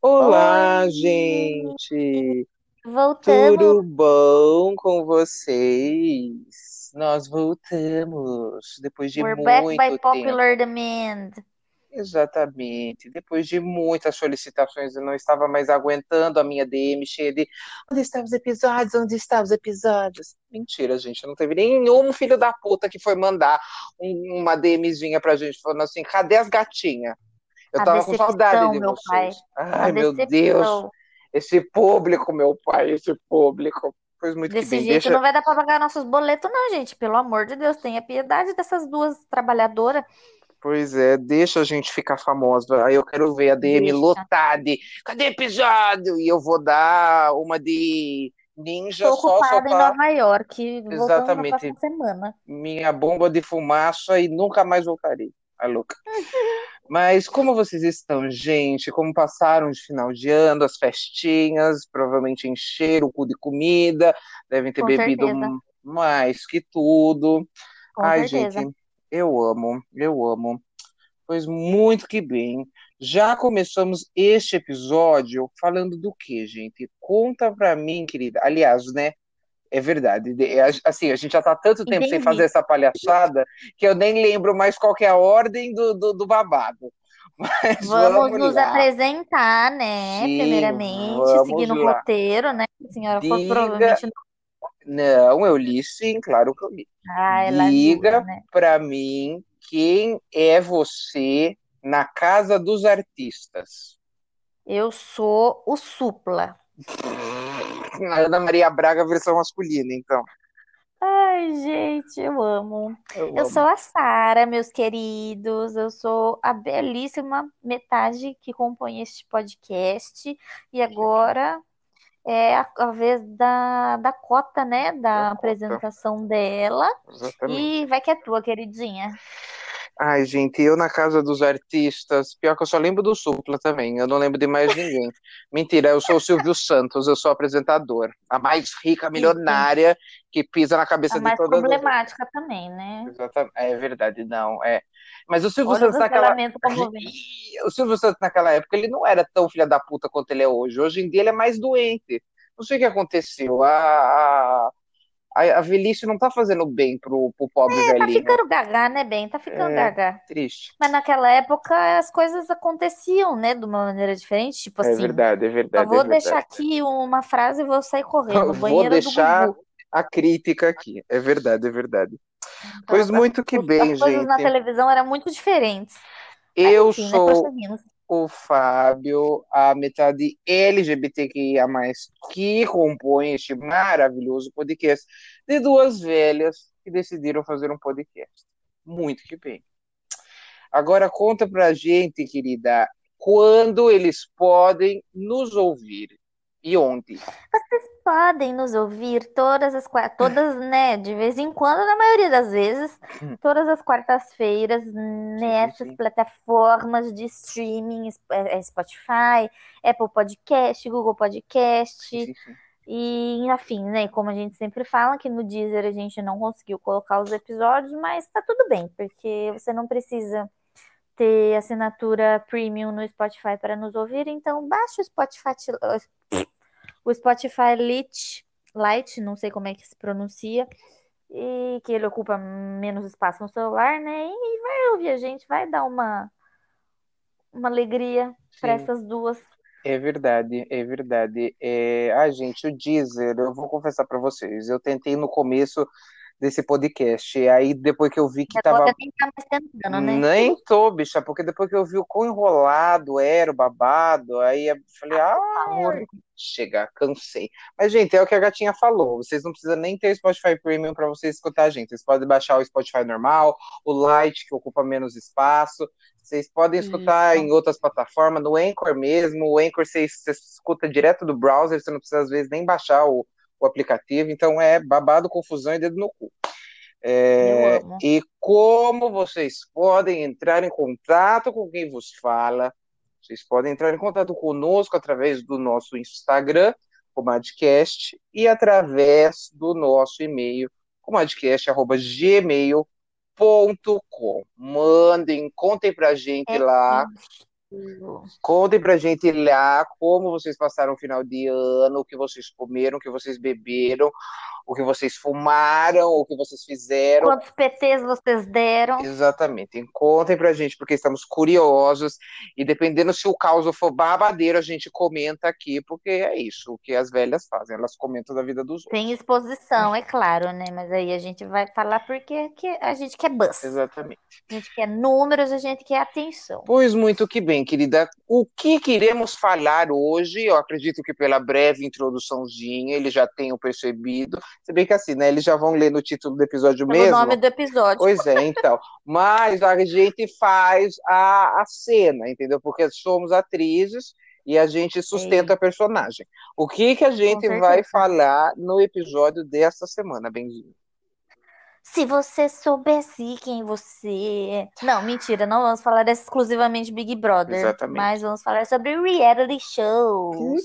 Olá, Oi, gente! voltamos. Tudo bom com vocês? Nós voltamos depois de We're back by muito popular tempo. demand. Exatamente. Depois de muitas solicitações, eu não estava mais aguentando a minha DM cheia de onde estão os episódios? Onde estão os episódios? Mentira, gente. Não teve nenhum filho da puta que foi mandar um- uma DMzinha pra gente falando assim: cadê as gatinhas? Eu A tava com saudade decepção, de meu pai. vocês. A Ai, meu Deus. decepção. Esse público, meu pai, esse público. Pois muito Desse bem. jeito Deixa. não vai dar pra pagar nossos boletos, não, gente. Pelo amor de Deus, tenha piedade dessas duas trabalhadoras. Pois é, deixa a gente ficar famosa. Aí eu quero ver a DM Deixa. lotada. de, Cadê episódio? E eu vou dar uma de ninja Tô só ocupada em soltar Nova York, exatamente semana. minha bomba de fumaça e nunca mais voltarei. A louca. Mas como vocês estão, gente? Como passaram de final de ano, as festinhas, provavelmente encheram o cu de comida, devem ter Com bebido certeza. mais que tudo. Com Ai, certeza. gente, eu amo, eu amo. Pois muito que bem. Já começamos este episódio falando do que, gente? Conta pra mim, querida. Aliás, né? É verdade. de- é, Assim, a gente já tá tanto tempo sem fazer Entendi. essa palhaçada que eu nem lembro mais qual que é a ordem do, do, do babado. Mas Vamos vamos nos lá. apresentar, né? Sim, Primeiramente, seguindo o roteiro, né? A senhora Diga. provavelmente não. Não, eu li sim, claro que eu li. Ah, ajuda, Diga né? pra mim quem é você na Casa dos Artistas. Eu sou o Supla. Ana Maria Braga, versão masculina, então. Ai, gente, eu amo. Eu Eu amo. sou a Sara, meus queridos. Eu sou a belíssima metade que compõe este podcast. E agora é a, a vez da, da cota, né? Da Da cota. apresentação dela. Exatamente. E vai que é tua, queridinha. Ai, gente, eu na Casa dos Artistas, pior que eu só lembro do Supla também, eu não lembro de mais ninguém. Mentira, eu sou o Silvio Santos, eu sou apresentador. A mais rica, milionária, que pisa na cabeça A de mais todas as problemática também, né? Exatamente. É verdade, não. É. Mas o Silvio Olha Santos naquela. O Silvio Santos naquela época, ele não era tão filha da puta quanto ele é hoje. Hoje em dia ele é mais doente. Não sei o que aconteceu. A, a, a, a velhice não tá fazendo bem pro, pro pobre Tá velhinho. ficando gaga, né, bem? Tá ficando É, gaga. triste. Mas naquela época as coisas aconteciam, né, de uma maneira diferente. Tipo É assim, verdade, é verdade, é vou deixar verdade. aqui uma frase e vou sair correndo. Vou deixar a crítica aqui. É verdade, é verdade. Então, Pois muito que bem, as coisas na gente. televisão eram muito diferentes. Mas Eu enfim, né? sou Prosseguimos. O Fábio, a metade LGBTQIA+, que compõe este maravilhoso podcast de duas velhas que decidiram fazer um podcast. Muito que bem. Agora conta pra gente, querida, quando eles podem nos ouvir e onde. Vocês podem nos ouvir todas as todas, né, de vez em quando, na maioria das vezes, todas as quartas-feiras nessas sim. plataformas de streaming, é, é Spotify, Apple Podcast, Google Podcast. Sim, sim, sim. E, afim, né? Como a gente sempre fala, que no Deezer a gente não conseguiu colocar os episódios, mas tá tudo bem, porque você não precisa ter assinatura premium no Spotify para nos ouvir, então baixa o Spotify, o Spotify Lite, Lite, não sei como é que se pronuncia, e que ele ocupa menos espaço no celular, né? E vai ouvir a gente, vai dar uma, uma alegria para essas duas. É verdade, é verdade. É... Ah, gente, o Deezer, eu vou confessar pra vocês, eu tentei no começo desse podcast, e aí depois que eu vi que Agora tava nem tá tentando, né? Nem tô, bicha, porque depois que eu vi o quão enrolado era o babado, aí eu falei, ah, Amor. chega, cansei. Mas, gente, é o que a gatinha falou, vocês não precisam nem ter Spotify Premium para vocês escutar a gente. Vocês podem baixar o Spotify normal, o Lite, que ocupa menos espaço. Vocês podem escutar Isso. em outras plataformas, no Anchor mesmo. O Anchor você, você escuta direto do browser, você não precisa, às vezes, nem baixar o, o aplicativo. Então, é babado, confusão e dedo no cu. É, e como vocês podem entrar em contato com quem vos fala? Vocês podem entrar em contato conosco através do nosso Instagram, Comadcast, e através do nosso e-mail, comadcast.gmail.com. Mandem, contem pra gente É lá. Contem pra gente lá como vocês passaram o final de ano, o que vocês comeram, o que vocês beberam, o que vocês fumaram, o que vocês fizeram. Quantos PTs vocês deram? Exatamente. Contem pra gente, porque estamos curiosos. E dependendo se o caos for babadeiro, a gente comenta aqui, porque é isso o que as velhas fazem. Elas comentam da vida dos outros. Tem exposição, é claro, né? Mas aí a gente vai falar porque a gente quer buzz. Exatamente. A gente quer números, a gente quer atenção. Pois muito que bem, querida. O que queremos falar hoje? Eu acredito que pela breve introduçãozinha eles já tenham percebido. Se bem que assim, né? Eles já vão ler no título do episódio Pelo mesmo. nome do episódio. Pois é, então. Mas a gente faz a, a cena, entendeu? Porque somos atrizes e a gente sustenta a personagem. O que que a gente vai falar no episódio desta semana, Benzinho? Se você soubesse quem você é. Não, mentira, não vamos falar exclusivamente de Big Brother. Exatamente. Mas vamos falar sobre reality shows.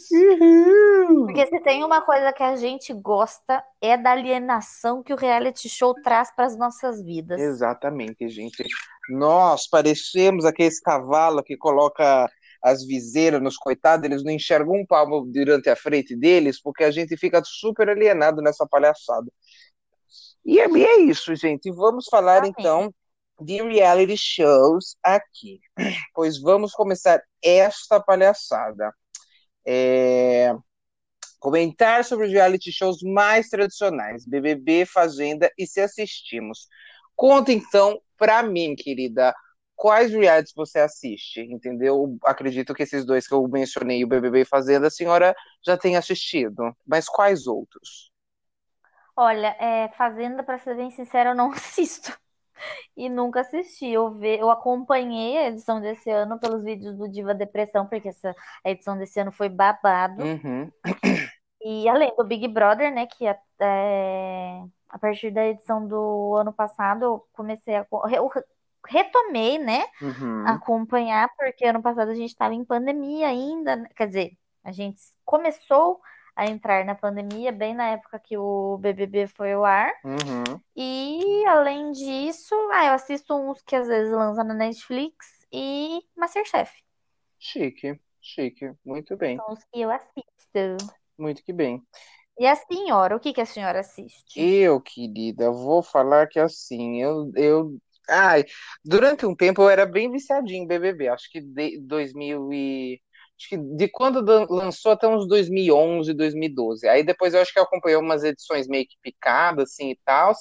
Porque se tem uma coisa que a gente gosta é da alienação que o reality show traz para as nossas vidas. Exatamente, gente. Nós parecemos aqueles cavalos que coloca as viseiras nos coitados, eles não enxergam um palmo durante a frente deles, porque a gente fica super alienado nessa palhaçada. E é, e é isso, gente. Vamos falar Amém. então de reality shows aqui. Pois vamos começar esta palhaçada. É, Comentar sobre os reality shows mais tradicionais, BBB, Fazenda e se assistimos. Conta então pra mim, querida, quais realities você assiste, entendeu? Acredito que esses dois que eu mencionei, o BBB e Fazenda, a senhora já tem assistido. Mas quais outros? Olha, é, Fazenda, pra ser bem sincera, eu não assisto. E nunca assisti. Eu, ve, eu acompanhei a edição desse ano pelos vídeos do Diva Depressão, porque essa a edição desse ano foi babado. Uhum. E além do Big Brother, né, que a partir da edição do ano passado eu comecei a. Eu retomei, né, Uhum. acompanhar, porque ano passado a gente estava em pandemia ainda, né, quer dizer, a gente começou a entrar na pandemia bem na época que o BBB foi ao ar. Uhum. E além disso, ah, eu assisto uns que às vezes lançam na Netflix e Masterchef. Chique, chique. Muito bem, São os que eu assisto. muito que bem. E a senhora, o que que a senhora assiste? Eu, querida, vou falar que assim, eu, eu, ai, durante um tempo eu era bem viciadinho em BBB, acho que de 2000 e, acho que de quando lançou até uns 2011, 2012, aí depois eu acho que eu acompanhei umas edições meio que picadas, assim, e tal,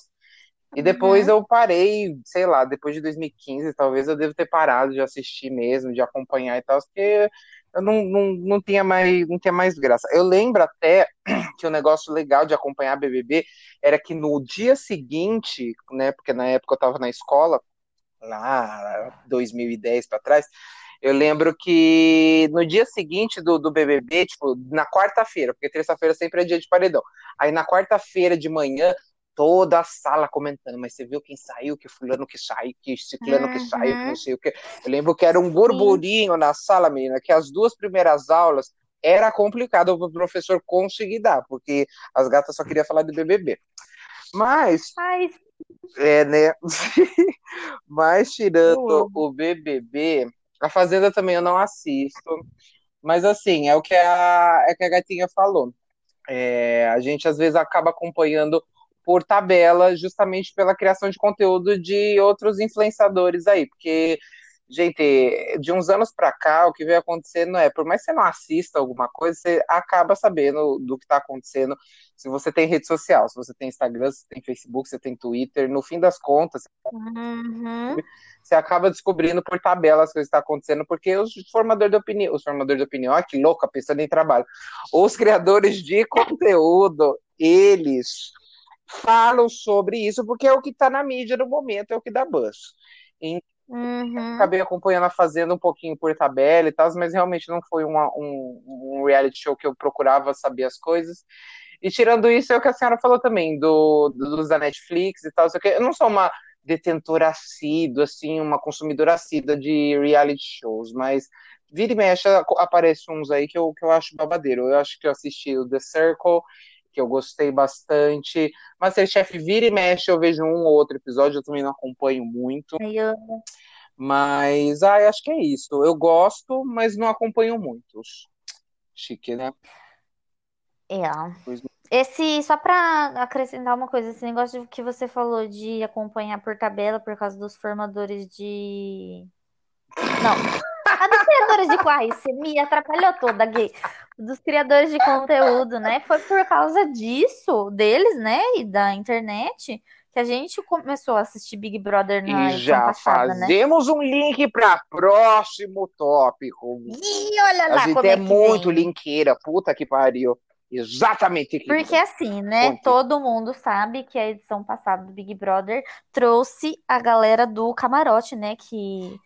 e depois Uhum. eu parei, sei lá, depois de 2015, talvez eu devo ter parado de assistir mesmo, de acompanhar e tal, porque eu não, não, não tinha mais, não tinha mais graça. Eu lembro até que o negócio legal de acompanhar BBB era que no dia seguinte, né, porque na época eu estava na escola, lá 2010 para trás, eu lembro que no dia seguinte do, do BBB, tipo, na quarta-feira, porque terça-feira sempre é dia de paredão. Aí na quarta-feira de manhã, toda a sala comentando, mas você viu quem saiu, que fulano que saiu, que ciclano que saiu, que Uhum. não sei o que. Eu lembro que era um burburinho na sala, menina, que as duas primeiras aulas era complicado para o professor conseguir dar, porque as gatas só queriam falar de BBB. Mas, Ai, é, né? Mas tirando o BBB, a Fazenda também eu não assisto. Mas assim, é o que a, é que a gatinha falou. É, a gente às vezes acaba acompanhando por tabela, justamente pela criação de conteúdo de outros influenciadores aí, porque, gente, de uns anos pra cá, o que vem acontecendo é, por mais que você não assista alguma coisa, você acaba sabendo do que tá acontecendo. Se você tem rede social, se você tem Instagram, se você tem Facebook, se você tem Twitter, no fim das contas, Uhum. você acaba descobrindo por tabela as coisas que estão acontecendo, porque os formadores de opinião, os formadores de opinião, ah, que louca, pensando em trabalho, os criadores de conteúdo, eles falam sobre isso, porque é o que está na mídia no momento, é o que dá buzz. Então, Uhum. acabei acompanhando a Fazenda um pouquinho por tabela e tal, mas realmente não foi uma, um, um reality show que eu procurava saber as coisas. E tirando isso, é o que a senhora falou também, do, dos da Netflix e tal, eu não sou uma detentora assídua, assim, uma consumidora assídua de reality shows, mas vira e mexe, aparece uns aí que eu, que eu acho babadeiro. Eu acho que eu assisti o The Circle, que eu gostei bastante. Masterchef vira e mexe, eu vejo um ou outro episódio, eu também não acompanho muito. Eu- Mas, ah, acho que é isso. Eu gosto, mas não acompanho muitos. Chique, né? É. Esse, só pra acrescentar uma coisa, esse negócio que você falou de acompanhar por tabela por causa dos formadores de. Não. A criadores de Ai, você me atrapalhou toda, gay. Dos criadores de conteúdo, né? Foi por causa disso, deles, né? E da internet, que a gente começou a assistir Big Brother na E já passada, né? fazemos um link para próximo tópico. E olha A lá gente como é é muito vem. linkeira, puta que pariu. Exatamente, querida. Porque assim, né? Conte. Todo mundo sabe que a edição passada do Big Brother trouxe a galera do camarote, né? Que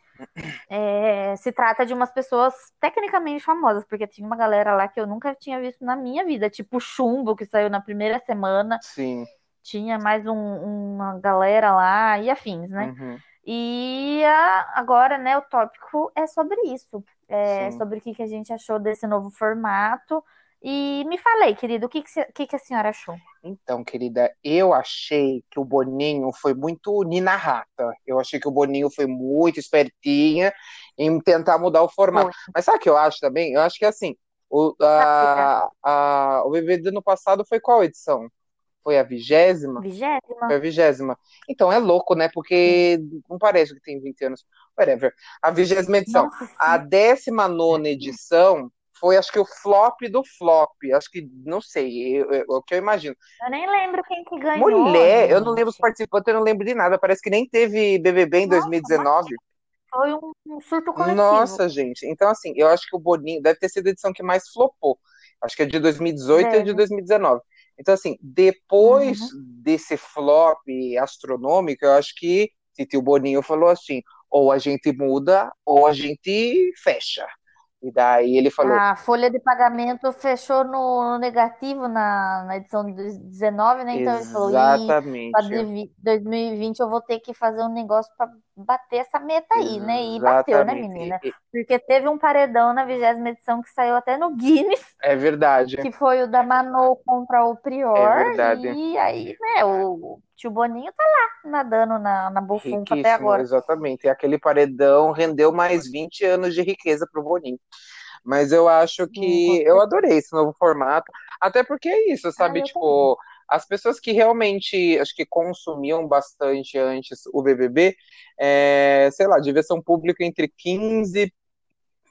é, se trata de umas pessoas tecnicamente famosas, porque tinha uma galera lá que eu nunca tinha visto na minha vida, tipo Chumbo, que saiu na primeira semana, Sim. tinha mais um- uma galera lá e afins, né? Uhum. E a- agora, né, o tópico é sobre isso, é Sim. sobre o que que a gente achou desse novo formato. E me falei, querido, o que que, que a senhora achou? Então, querida, eu achei que o Boninho foi muito Nina Rata. Eu achei que o Boninho foi muito espertinha em tentar mudar o formato. Foi. Mas sabe o que eu acho também? Eu acho que assim, o, a, a, o BBB do ano passado foi qual edição? Foi a vigésima? Vigésima? Foi a vigésima. Então é louco, né? Porque não parece que tem 20 anos. Whatever. A vigésima edição. Nossa, A décima nona edição foi, acho que, o flop do flop. Acho que, não sei, eu- o que eu imagino. Eu nem lembro quem que ganhou, Mulher, eu não lembro os gente. participantes, eu não lembro de nada. Parece que nem teve BBB em Nossa, 2019. Foi um, um surto coletivo. Nossa, gente. Então, assim, eu acho que o Boninho deve ter sido a edição que mais flopou. Acho que é de 2018 e Deve. de 2019. Então, assim, depois Uhum. desse flop astronômico, eu acho que Titio Boninho falou assim: ou a gente muda, ou a gente fecha. E daí ele falou: A folha de pagamento fechou no, no negativo na, na edição de 19, né? Então ele falou, para exatamente. 2020 eu vou ter que fazer um negócio para bater essa meta aí, né? E bateu, né, Exatamente. menina? Porque teve um paredão na vigésima edição que saiu até no Guinness, É verdade. que foi o da Manu contra o Prior. É verdade. E aí, né, o tio Boninho tá lá nadando na, na bufunfa até agora. exatamente. E aquele paredão rendeu mais 20 anos de riqueza pro Boninho. Mas eu acho que eu adorei esse novo formato, até porque é isso, sabe? Ah, tipo, as pessoas que realmente acho que consumiam bastante antes o BBB, é, sei lá, devia ser um público entre 15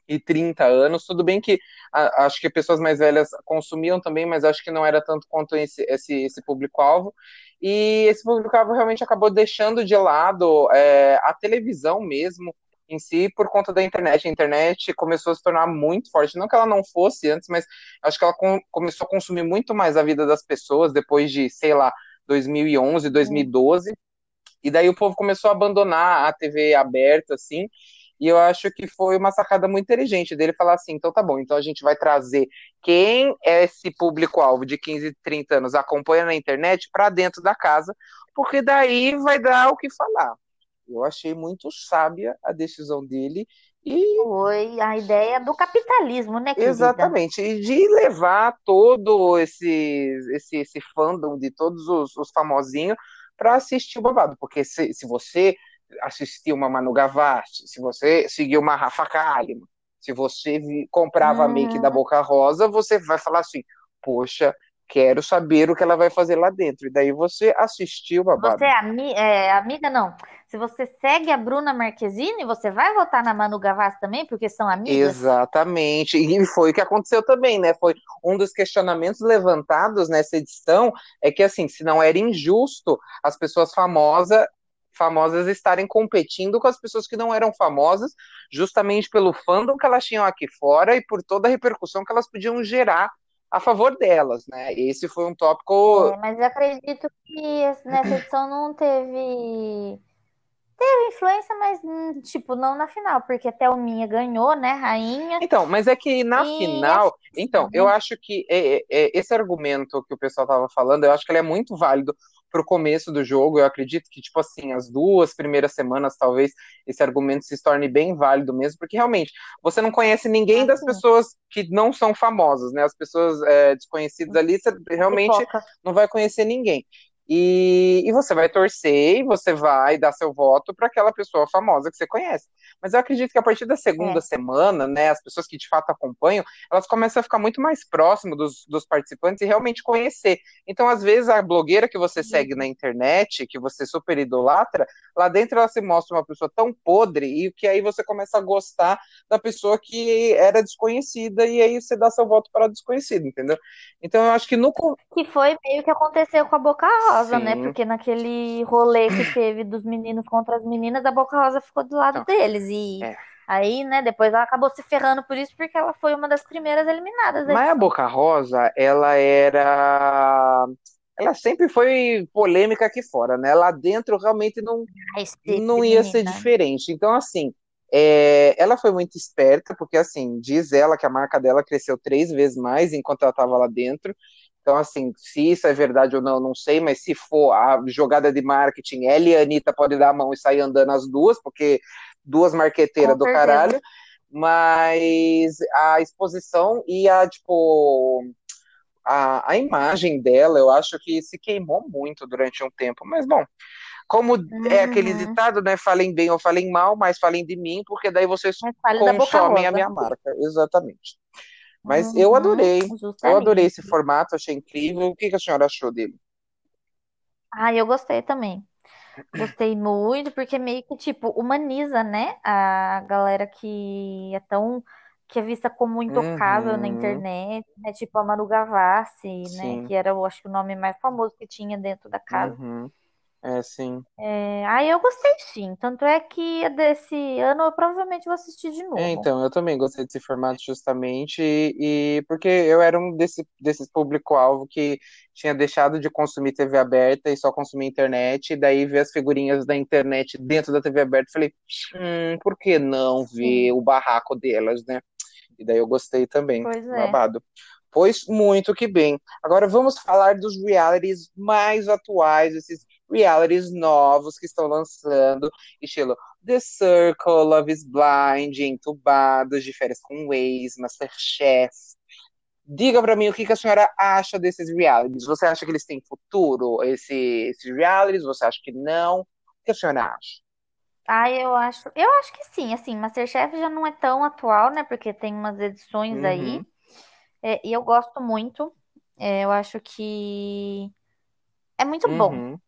e 30 anos. Tudo bem que a- acho que pessoas mais velhas consumiam também, mas acho que não era tanto quanto esse, esse, esse público-alvo. E esse público-alvo realmente acabou deixando de lado é, a televisão mesmo em si por conta da internet. A internet começou a se tornar muito forte. Não que ela não fosse antes, mas acho que ela com- começou a consumir muito mais a vida das pessoas depois de, sei lá, 2011, 2012. E daí o povo começou a abandonar a TV aberta, assim, e eu acho que foi uma sacada muito inteligente dele falar assim, então tá bom, então a gente vai trazer quem é esse público-alvo de 15, 30 anos acompanha na internet para dentro da casa, porque daí vai dar o que falar. Eu achei muito sábia a decisão dele e Foi a ideia do capitalismo, né, querida? Exatamente, e de levar todo esse, esse, esse fandom de todos os, os famosinhos para assistir o babado, porque se, se você assistir uma Manu Gavassi, se você seguir uma Rafa Kalimann, se você comprava a make Uhum. da Boca Rosa, você vai falar assim, poxa, quero saber o que ela vai fazer lá dentro, e daí você assistiu o babado. Você é, ami é, amiga, não. Se você segue a Bruna Marquezine, você vai votar na Manu Gavassi também, porque são amigas? Exatamente, e foi o que aconteceu também, né? Foi um dos questionamentos levantados nessa edição, é que assim, se não era injusto as pessoas famosas famosas estarem competindo com as pessoas que não eram famosas, justamente pelo fandom que elas tinham aqui fora e por toda a repercussão que elas podiam gerar a favor delas, né? Esse foi um tópico É, mas eu acredito que nessa edição não teve. Teve influência, mas, hum, tipo, não na final, porque até o Minha ganhou, né, rainha. Então, mas é que na E final, então, eu Uhum. acho que é, é, é, esse argumento que o pessoal estava falando, eu acho que ele é muito válido pro começo do jogo. Eu acredito que, tipo assim, as duas primeiras semanas, talvez esse argumento se torne bem válido mesmo, porque realmente você não conhece ninguém das Assim. pessoas que não são famosas, né? As pessoas é, desconhecidas ali, você realmente não vai conhecer ninguém. E, e você vai torcer e você vai dar seu voto para aquela pessoa famosa que você conhece. Mas eu acredito que a partir da segunda É. semana, né, as pessoas que de fato acompanham, elas começam a ficar muito mais próximas dos, dos participantes e realmente conhecer. Então, às vezes, a blogueira que você segue na internet, que você super idolatra, lá dentro ela se mostra uma pessoa tão podre e que aí você começa a gostar da pessoa que era desconhecida e aí você dá seu voto para a desconhecida, entendeu? Então, eu acho que no. Que foi meio que aconteceu com a Boca Rosa, né? Sim. Porque naquele rolê que teve dos meninos contra as meninas, a Boca Rosa ficou do lado Então, deles. E é. aí, né, depois ela acabou se ferrando por isso, porque ela foi uma das primeiras eliminadas da Mas a. Boca Rosa, ela era. Ela sempre foi polêmica aqui fora, né? Lá dentro realmente não, Ai, sempre, não ia ser menina. diferente. Então, assim, é, ela foi muito esperta, porque, assim, diz ela que a marca dela cresceu três vezes mais enquanto ela estava lá dentro. Então, assim, se isso é verdade ou não, não sei, mas se for a jogada de marketing, ela e a Anitta podem dar a mão e sair andando as duas, porque duas marqueteiras do certeza. caralho. Mas a exposição e a, tipo, a, a imagem dela, eu acho que se queimou muito durante um tempo. Mas, bom, como é aquele Uhum. ditado, né? Falem bem ou falem mal, mas falem de mim, porque daí vocês consomem a minha marca. Exatamente. Mas eu adorei. Uhum, Eu adorei esse justamente. formato, achei incrível. O que que a senhora achou dele? Ah, eu gostei também. Gostei muito, porque meio que, tipo, humaniza, né? A galera que é tão, que é vista como intocável na Uhum. internet, né? Tipo a Manu Gavassi, né? Sim. Que era, eu acho que o nome mais famoso que tinha dentro da casa. Uhum. É, sim. É, aí eu gostei sim. Tanto é que desse ano eu provavelmente vou assistir de É, novo. então, eu também gostei desse formato justamente e, e porque eu era um desse, desses público-alvo que tinha deixado de consumir TV aberta e só consumia internet, e daí ver as figurinhas da internet dentro da TV aberta, falei, hum, por que não ver Sim, o barraco delas, né? E daí eu gostei também, pois é. babado. Pois muito que bem. Agora vamos falar dos realities mais atuais, esses realities novos que estão lançando, estilo The Circle, Love is Blind, Entubados, de Férias com Ex, Masterchef. Diga pra mim o que que a senhora acha desses realities. Você acha que eles têm futuro, esse, esses realities? Você acha que não? O que a senhora acha? Ah, eu acho, eu acho que sim, assim, Masterchef já não é tão atual, né? Porque tem umas edições aí. Uhum, É, e eu gosto muito. É, eu acho que é muito bom, uhum,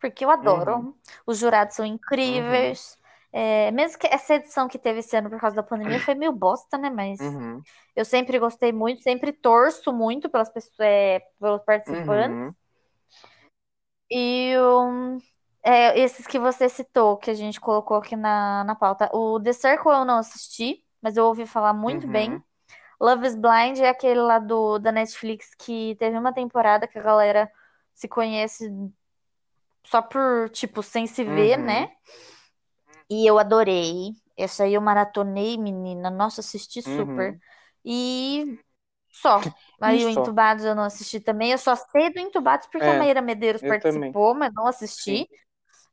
porque eu uhum, adoro. Os jurados são uhum, incríveis. É, mesmo que essa edição que teve esse ano por causa da pandemia foi meio bosta, né? Mas uhum, eu sempre gostei muito, sempre torço muito pelas pessoas, é, pelos participantes. uhum. E um, é, esses que você citou, que a gente colocou aqui na, na pauta. O The Circle eu não assisti, mas eu ouvi falar muito bem. Uhum. Love is Blind é aquele lá do, da Netflix que teve uma temporada que a galera se conhece só por, tipo, sem se ver, Uhum. né? E eu adorei. Essa aí eu maratonei, menina. Nossa, assisti super. Uhum. E só. Aí o E só. Entubados eu não assisti também. Eu só sei do Entubados porque a É, Maíra Medeiros eu também. participou, mas não Sim. assisti.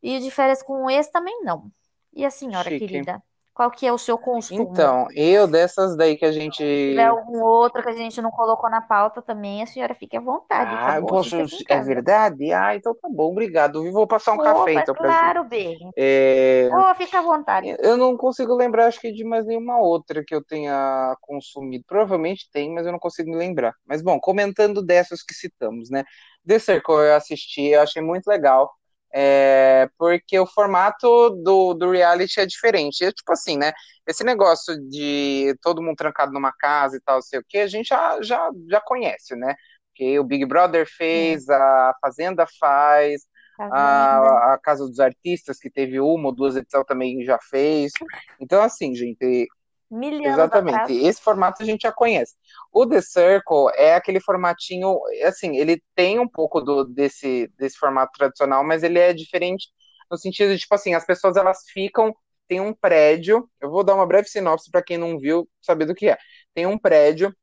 E o de férias com o ex também não. E a senhora, Chique. querida? Qual que é o seu consumo? Então, eu dessas daí que a gente. Se tiver algum outro que a gente não colocou na pauta também, a senhora fique à vontade, tá Ah, bom? posso. É verdade? Ah, então tá bom, obrigado. Eu vou passar um café então pra claro, bem. É, Oh, fica à vontade. Eu não consigo lembrar, acho que de mais nenhuma outra que eu tenha consumido. Provavelmente tem, mas eu não consigo me lembrar. Mas bom, comentando dessas que citamos, né? The Circle eu assisti, eu achei muito legal. É, porque o formato do, do reality é diferente. É tipo assim, né? Esse negócio de todo mundo trancado numa casa e tal, sei o que, a gente já, já, já conhece, né? Porque o Big Brother fez, a Fazenda faz, Fazenda. a, a Casa dos Artistas, que teve uma ou duas edições também já fez. Então, assim, gente, Mil anos exatamente, esse formato a gente já conhece. O The Circle é aquele formatinho, assim, ele tem um pouco do, desse, desse formato tradicional, mas ele é diferente no sentido de, tipo assim, as pessoas elas ficam, tem um prédio, eu vou dar uma breve sinopse para quem não viu saber do que é. Tem um prédio,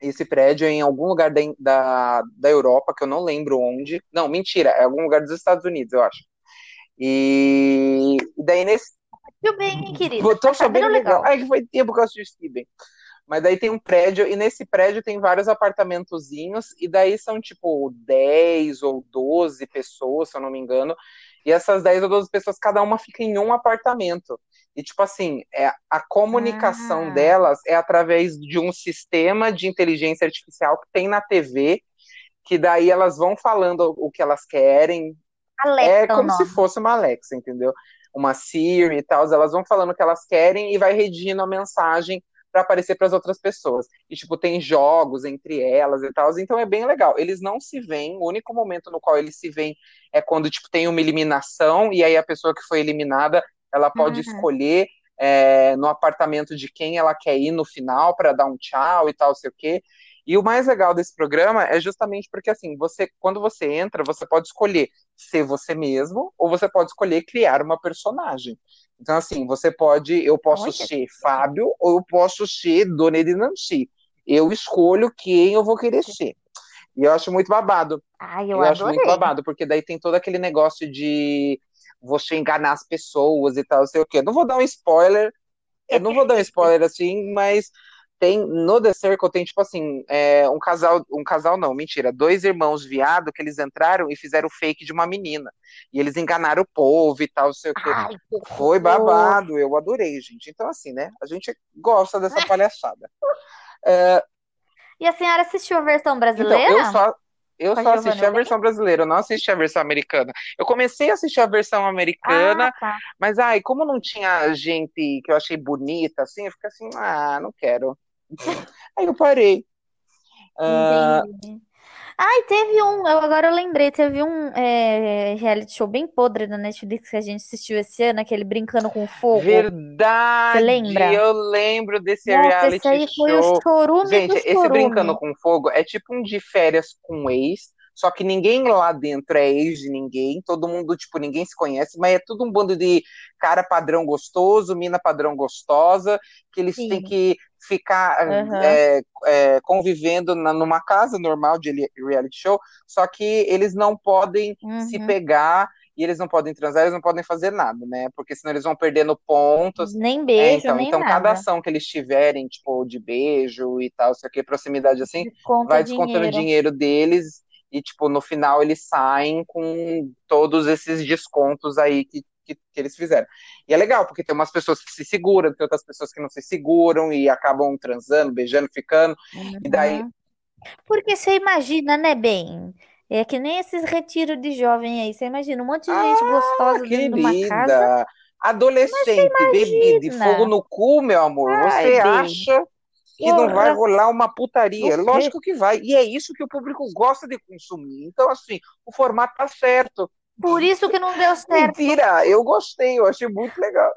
esse prédio é em algum lugar da, da, da Europa, que eu não lembro onde. Não, mentira, é algum lugar dos Estados Unidos, eu acho. E daí nesse. Viu bem, hein, querida? Tô Tá sabendo sabendo legal. legal. Ai, que foi tempo que eu assisti bem. Mas daí tem um prédio, e nesse prédio tem vários apartamentozinhos, e daí são tipo 10 ou 12 pessoas, se eu não me engano. E essas 10 ou 12 pessoas, cada uma fica em um apartamento. E, tipo assim, é, a comunicação Ah. delas é através de um sistema de inteligência artificial que tem na TV, que daí elas vão falando o que elas querem. Alexa É é o como se fosse uma Alexa, entendeu? Uma Siri e tal. Elas vão falando o que elas querem e vai redigindo a mensagem para aparecer para as outras pessoas. E, tipo, tem jogos entre elas e tal. Então é bem legal. Eles não se veem, o único momento no qual eles se veem é quando, tipo, tem uma eliminação e aí a pessoa que foi eliminada ela pode Uhum. escolher é, no apartamento de quem ela quer ir no final para dar um tchau e tal, sei o quê. E o mais legal desse programa é justamente porque assim, você quando você entra, você pode escolher ser você mesmo ou você pode escolher criar uma personagem. Então assim, você pode, eu posso Olha. ser Fábio ou eu posso ser Dona de Nancy. Eu escolho quem eu vou querer ser. E eu acho muito babado. Ai, eu, Eu acho muito babado, porque daí tem todo aquele negócio de você enganar as pessoas e tal, sei o quê. Não vou dar um spoiler, eu não vou dar um spoiler assim, mas tem no The Circle tem tipo assim, é, um casal, um casal não, mentira, dois irmãos viado que eles entraram e fizeram fake de uma menina. E eles enganaram o povo e tal, sei o quê. Ai, que Foi babado, eu adorei, gente. Então assim, né? A gente gosta dessa palhaçada. E a senhora assistiu a versão Então, brasileira? eu só, eu a só assisti a versão brasileira, eu não assisti a versão americana. Eu comecei a assistir a versão americana, Ah, tá. mas ai, como não tinha gente que eu achei bonita, assim, eu fiquei assim, ah, não quero. Aí eu parei. Entendi. Ai, teve um, agora eu lembrei, teve um é, reality show bem podre na Netflix que a gente assistiu esse ano, aquele Brincando com Fogo. verdade, Você lembra? eu lembro desse Nossa, reality esse aí foi o show. chorume Gente, esse chorume. Brincando com Fogo é tipo um de férias com ex, só que ninguém lá dentro é ex de ninguém, todo mundo, tipo, ninguém se conhece, mas é tudo um bando de cara padrão gostoso, mina padrão gostosa, que eles têm Sim. que ficar Aham. é, é, convivendo na- numa casa normal de li- reality show, só que eles não podem se Uhum. pegar e eles não podem transar, eles não podem fazer nada, né? Porque senão eles vão perdendo pontos. Nem É, beijo, então, nem então cada nada. ação que eles tiverem, tipo, de beijo e tal, sei o que, proximidade assim, Desconta vai descontando o dinheiro. dinheiro deles e, tipo, no final eles saem com todos esses descontos aí que, que, que eles fizeram. E é legal, porque tem umas pessoas que se seguram, tem outras pessoas que não se seguram e acabam transando, beijando, ficando, e daí... Uhum. Porque você imagina, né, bem? É que nem esses retiros de jovem aí. Você imagina um monte de gente Ah, gostosa dentro de uma casa. adolescente, de imagina. fogo no cu, meu amor, Ai, você bem. acha que não vai Porra. rolar uma putaria? Lógico que vai. E é isso que o público gosta de consumir. Então, assim, o formato tá certo. Por isso que não deu certo. Mentira, eu gostei, eu achei muito legal.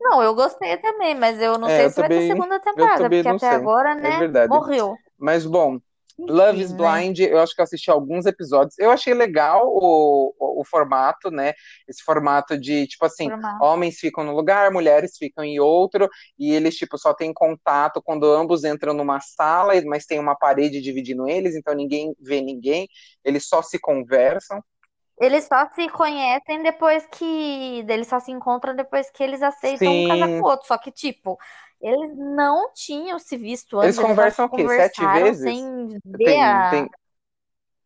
Não, eu gostei também, mas eu não É, sei eu se vai ter também, segunda temporada, também porque até sei. agora, É né, verdade. morreu. Mas, bom, Love is né? Blind, eu acho que eu assisti alguns episódios. Eu achei legal o, o, o formato, né? Esse formato de, tipo assim, Formato. homens ficam num lugar, mulheres ficam em outro, e eles, tipo, só têm contato quando ambos entram numa sala, mas tem uma parede dividindo eles, então ninguém vê ninguém, eles só se conversam. Eles só se conhecem depois que. Eles só se encontram depois que eles aceitam um casar com Sim. o outro. Só que, tipo, eles não tinham se visto Eles antes, eles conversam o quê? Sete vezes? sem ver Tem, a. tem,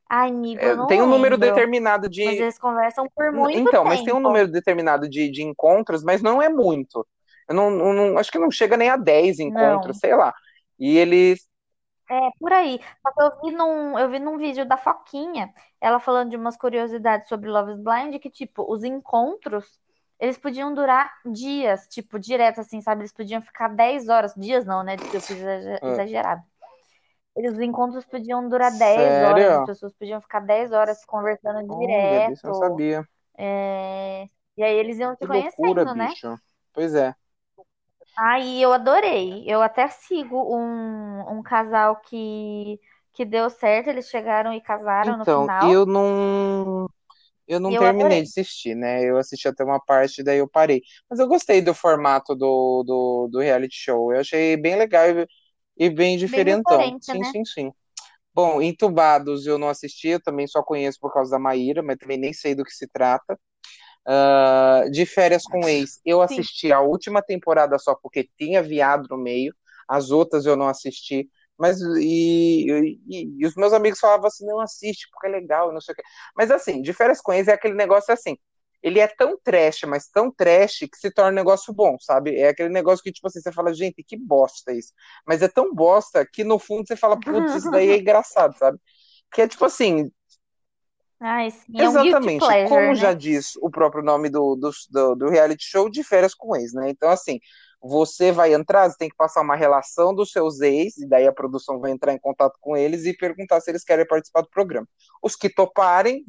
Ai, amigo, eu é, não tem um número lembro. determinado Mas de. eles conversam por muito Então, mas tem um tempo. número determinado de, de encontros, mas não é muito. Eu não, não- acho que não chega nem a 10 encontros, Não. sei lá. E eles. É, por aí. Só que eu vi num, eu vi num vídeo da Foquinha, ela falando de umas curiosidades sobre Love is Blind, que, tipo, os encontros, eles podiam durar dias, tipo, direto, assim, sabe? Eles podiam ficar 10 horas. Dias não, né? Eu fiz Ah, exagerado. Eles, os encontros podiam durar 10 horas, as pessoas podiam ficar 10 horas conversando Olha, disso eu não direto. sabia. é, E aí eles iam se Que loucura, conhecendo, né? bicho. Pois é. Aí eu adorei. Eu até sigo um, um casal que, que deu certo, eles chegaram e casaram no Então, final. eu não. Eu não eu terminei adorei. de assistir, né? Eu assisti até uma parte, daí eu parei. Mas eu gostei do formato do, do, do reality show. Eu achei bem legal e, e bem Bem diferentão. diferente, Sim, né? sim, sim. Bom, Entubados eu não assisti, eu também só conheço por causa da Maíra, mas também nem sei do que se trata. Ah, de Férias com Ex, eu Sim. assisti a última temporada só porque tinha viado no meio. As outras eu não assisti. Mas e, e, e, os meus amigos falavam assim, não assiste, porque é legal, não sei o quê. Mas assim, de férias com eles é aquele negócio assim. Ele é tão trash, mas tão trash que se torna um negócio bom, sabe? É aquele negócio que, tipo assim, você fala, gente, que bosta isso. Mas é tão bosta que no fundo você fala, putz, isso daí é engraçado, sabe? Que é tipo assim, Ai, sim, Exatamente, é um pleasure, como né? já diz o próprio nome do, do, do, reality show, de férias com ex, né? Então, assim, você vai entrar, você tem que passar uma relação dos seus ex, e daí a produção vai entrar em contato com eles e perguntar se eles querem participar do programa. Os que toparem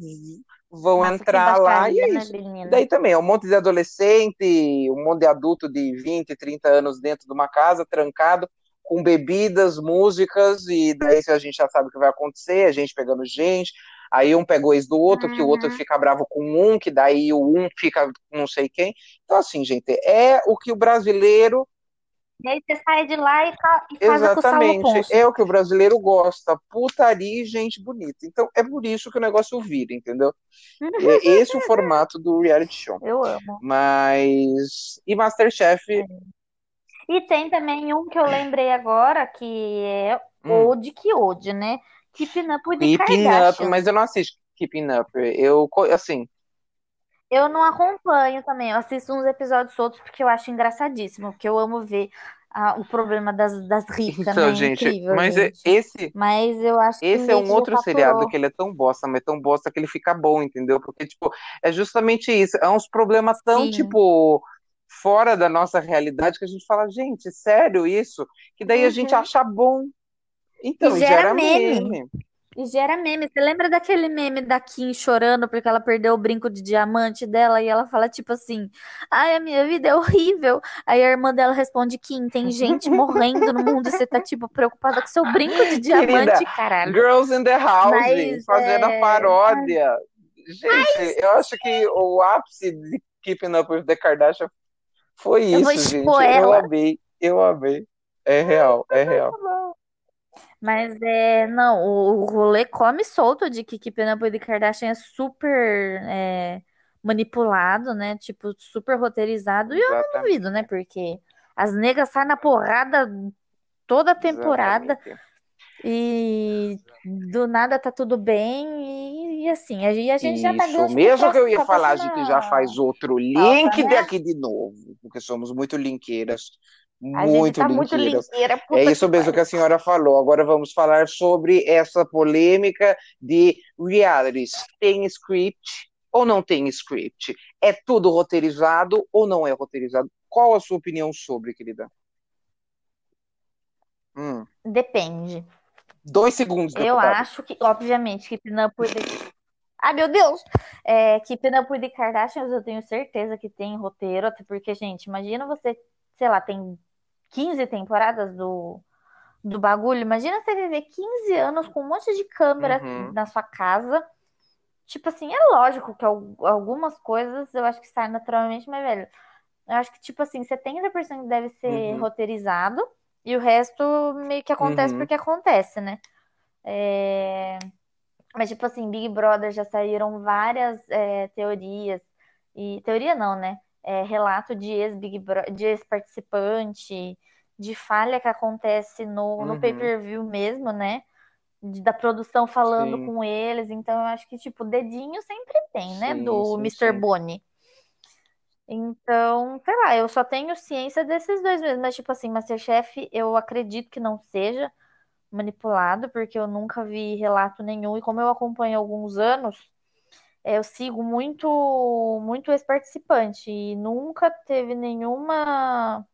vão Nossa, entrar lá e é né, isso. daí também, é um monte de adolescente, um monte de adulto de 20, 30 anos dentro de uma casa, trancado, com bebidas, músicas, e daí a gente já sabe o que vai acontecer, a gente pegando gente, aí um pega o ex do outro, uhum. que o outro uhum. fica bravo com um, que daí o um fica com não sei quem. Então, assim, gente, é o que o brasileiro. E aí você sai de lá e, e faz Exatamente, é o que o brasileiro gosta, putaria e gente bonita. Então, é por isso que o negócio vira, entendeu? é esse o formato do reality show. Eu amo. Mas. E Masterchef. É. E tem também um que eu lembrei agora, que é hum. Ode que Ode, né? Keeping Up with Keeping Up, mas eu não assisto Keeping Up. Eu, assim... Eu não acompanho também. Eu assisto uns episódios outros porque eu acho engraçadíssimo. Porque eu amo ver ah, o problema das, das ricas, então, né? Gente, Incrível, mas gente. esse... Mas eu acho que Esse é um outro seriado que ele é tão bosta, mas tão bosta que ele fica bom, entendeu? Porque, tipo, é justamente isso. É uns problemas tão, Sim. tipo fora da nossa realidade que a gente fala, gente, sério isso? Que daí uhum. a gente acha bom. Então, e gera, gera meme. meme. E gera meme. Você lembra daquele meme da Kim chorando porque ela perdeu o brinco de diamante dela e ela fala tipo assim: Ai, a minha vida é horrível. Aí a irmã dela responde: Kim, tem gente morrendo no mundo e você tá tipo preocupada com seu brinco de diamante, Querida, caralho. Girls in the House, Mas, fazendo é... a paródia. Gente, eu acho que o ápice de Keeping Up with the Kardashian foi Eu isso, gente. expor Eu ela. amei, eu amei. É real, é real. Mas é, não, o, o rolê come solto de que Keeping Up with the Kardashian é super é, manipulado, né? Tipo, super roteirizado. E eu não Exatamente. duvido, né? Porque as negas saem na porrada toda a temporada Exatamente. e do nada tá tudo bem. E, e assim, a, e a gente já tá Isso ganhando mesmo que eu ia falar, a gente já faz outro link né? daqui de novo, porque somos muito linkeiras. A gente Muito tá puta É isso mesmo que a senhora falou. Agora vamos falar sobre essa polêmica de realities. Tem script ou não tem script? É tudo roteirizado ou não é roteirizado? Qual a sua opinião sobre, querida? Hum, Depende. dois segundos, Eu deputada. acho que, obviamente, Keeping Up with the... Ai, meu Deus! É, Keeping Up with the Kardashians, eu tenho certeza que tem roteiro, até porque, gente, imagina você, sei lá, tem 15 temporadas do, do bagulho. Imagina você viver 15 anos com um monte de câmera Uhum. na sua casa. Tipo assim, é lógico que al- algumas coisas eu acho que saem naturalmente, mas, velho, eu acho que, tipo assim, 70% deve ser Uhum. roteirizado e o resto meio que acontece Uhum. porque acontece, né? É, Mas, tipo assim, Big Brother já saíram várias é, teorias. E teoria não, né? É, relato de ex-Big de ex-participante, de falha que acontece no, no Uhum. pay-per-view mesmo, né? De- da produção falando Sim. com eles. Então, eu acho que, tipo, dedinho sempre tem, né? Sim, Do sim, Mr. sim. Boni. Então, sei lá, eu só tenho ciência desses dois mesmo. Mas, tipo assim, Masterchef, eu acredito que não seja manipulado, porque eu nunca vi relato nenhum. E como eu acompanho há alguns anos, eu sigo muito, muito ex-participante. E nunca teve nenhuma,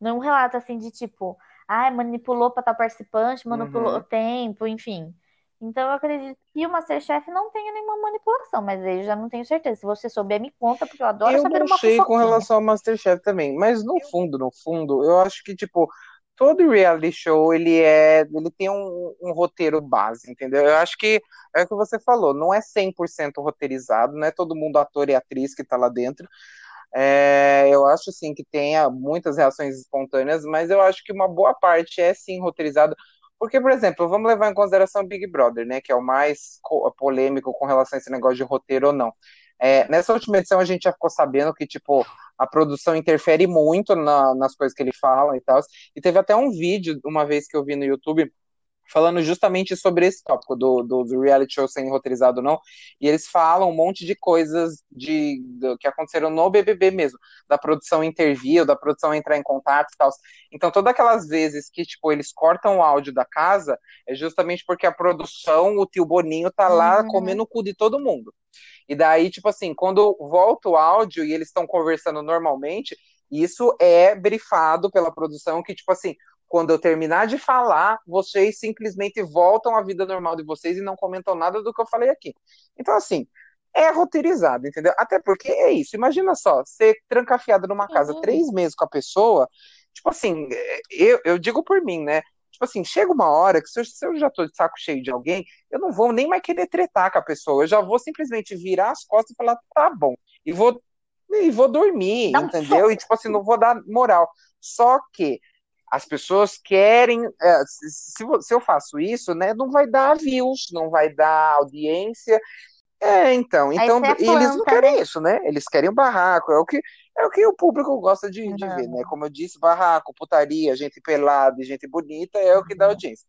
nenhum relato assim de tipo, ai, manipulou para tal participante, manipulou Uhum. o tempo, enfim. Então eu acredito que o Masterchef não tenha nenhuma manipulação, mas aí eu já não tenho certeza. Se você souber, me conta, porque eu adoro Eu saber não uma sei com relação ao Masterchef também, mas no fundo, no fundo, eu acho que, tipo, todo reality show, ele é, ele tem um, um roteiro base, entendeu? Eu acho que é o que você falou, não é 100% roteirizado, não é todo mundo ator e atriz que tá lá dentro. É, eu acho, sim, que tenha muitas reações espontâneas, mas eu acho que uma boa parte é, sim, roteirizado, porque, por exemplo, vamos levar em consideração Big Brother, né, que é o mais co- polêmico com relação a esse negócio de roteiro ou não. É, nessa última edição a gente já ficou sabendo que, tipo, a produção interfere muito na, nas coisas que ele fala e tal. E teve até um vídeo, uma vez que eu vi no YouTube, falando justamente sobre esse tópico do, do, do, reality show sem roteirizado ou não, e eles falam um monte de coisas de, que aconteceram no BBB mesmo, da produção intervir, da produção entrar em contato e tal. Então, todas aquelas vezes que, tipo, eles cortam o áudio da casa, é justamente porque a produção, o tio Boninho tá lá uhum. comendo o cu de todo mundo. E daí, tipo assim, quando volta o áudio e eles estão conversando normalmente, isso é brifado pela produção que, tipo assim, quando eu terminar de falar, vocês simplesmente voltam à vida normal de vocês e não comentam nada do que eu falei aqui. Então, assim, é roteirizado, entendeu? Até porque é isso. Imagina só, ser trancafiado numa casa uhum. três meses com a pessoa, tipo assim, eu, eu digo por mim, né? Tipo assim, chega uma hora que se eu, se eu já tô de saco cheio de alguém, eu não vou nem mais querer tretar com a pessoa. Eu já vou simplesmente virar as costas e falar, tá bom. E vou, e vou dormir, Não entendeu? E tipo assim, não vou dar moral. Só que as pessoas querem. É, se, se eu faço isso, né, não vai dar views, não vai dar audiência. É, então, então é eles não querem né? isso, né? Eles querem o barraco, é o que é o que o público gosta de, de ver, né? Como eu disse, barraco, putaria, gente pelada, gente bonita é o que dá uhum. audiência.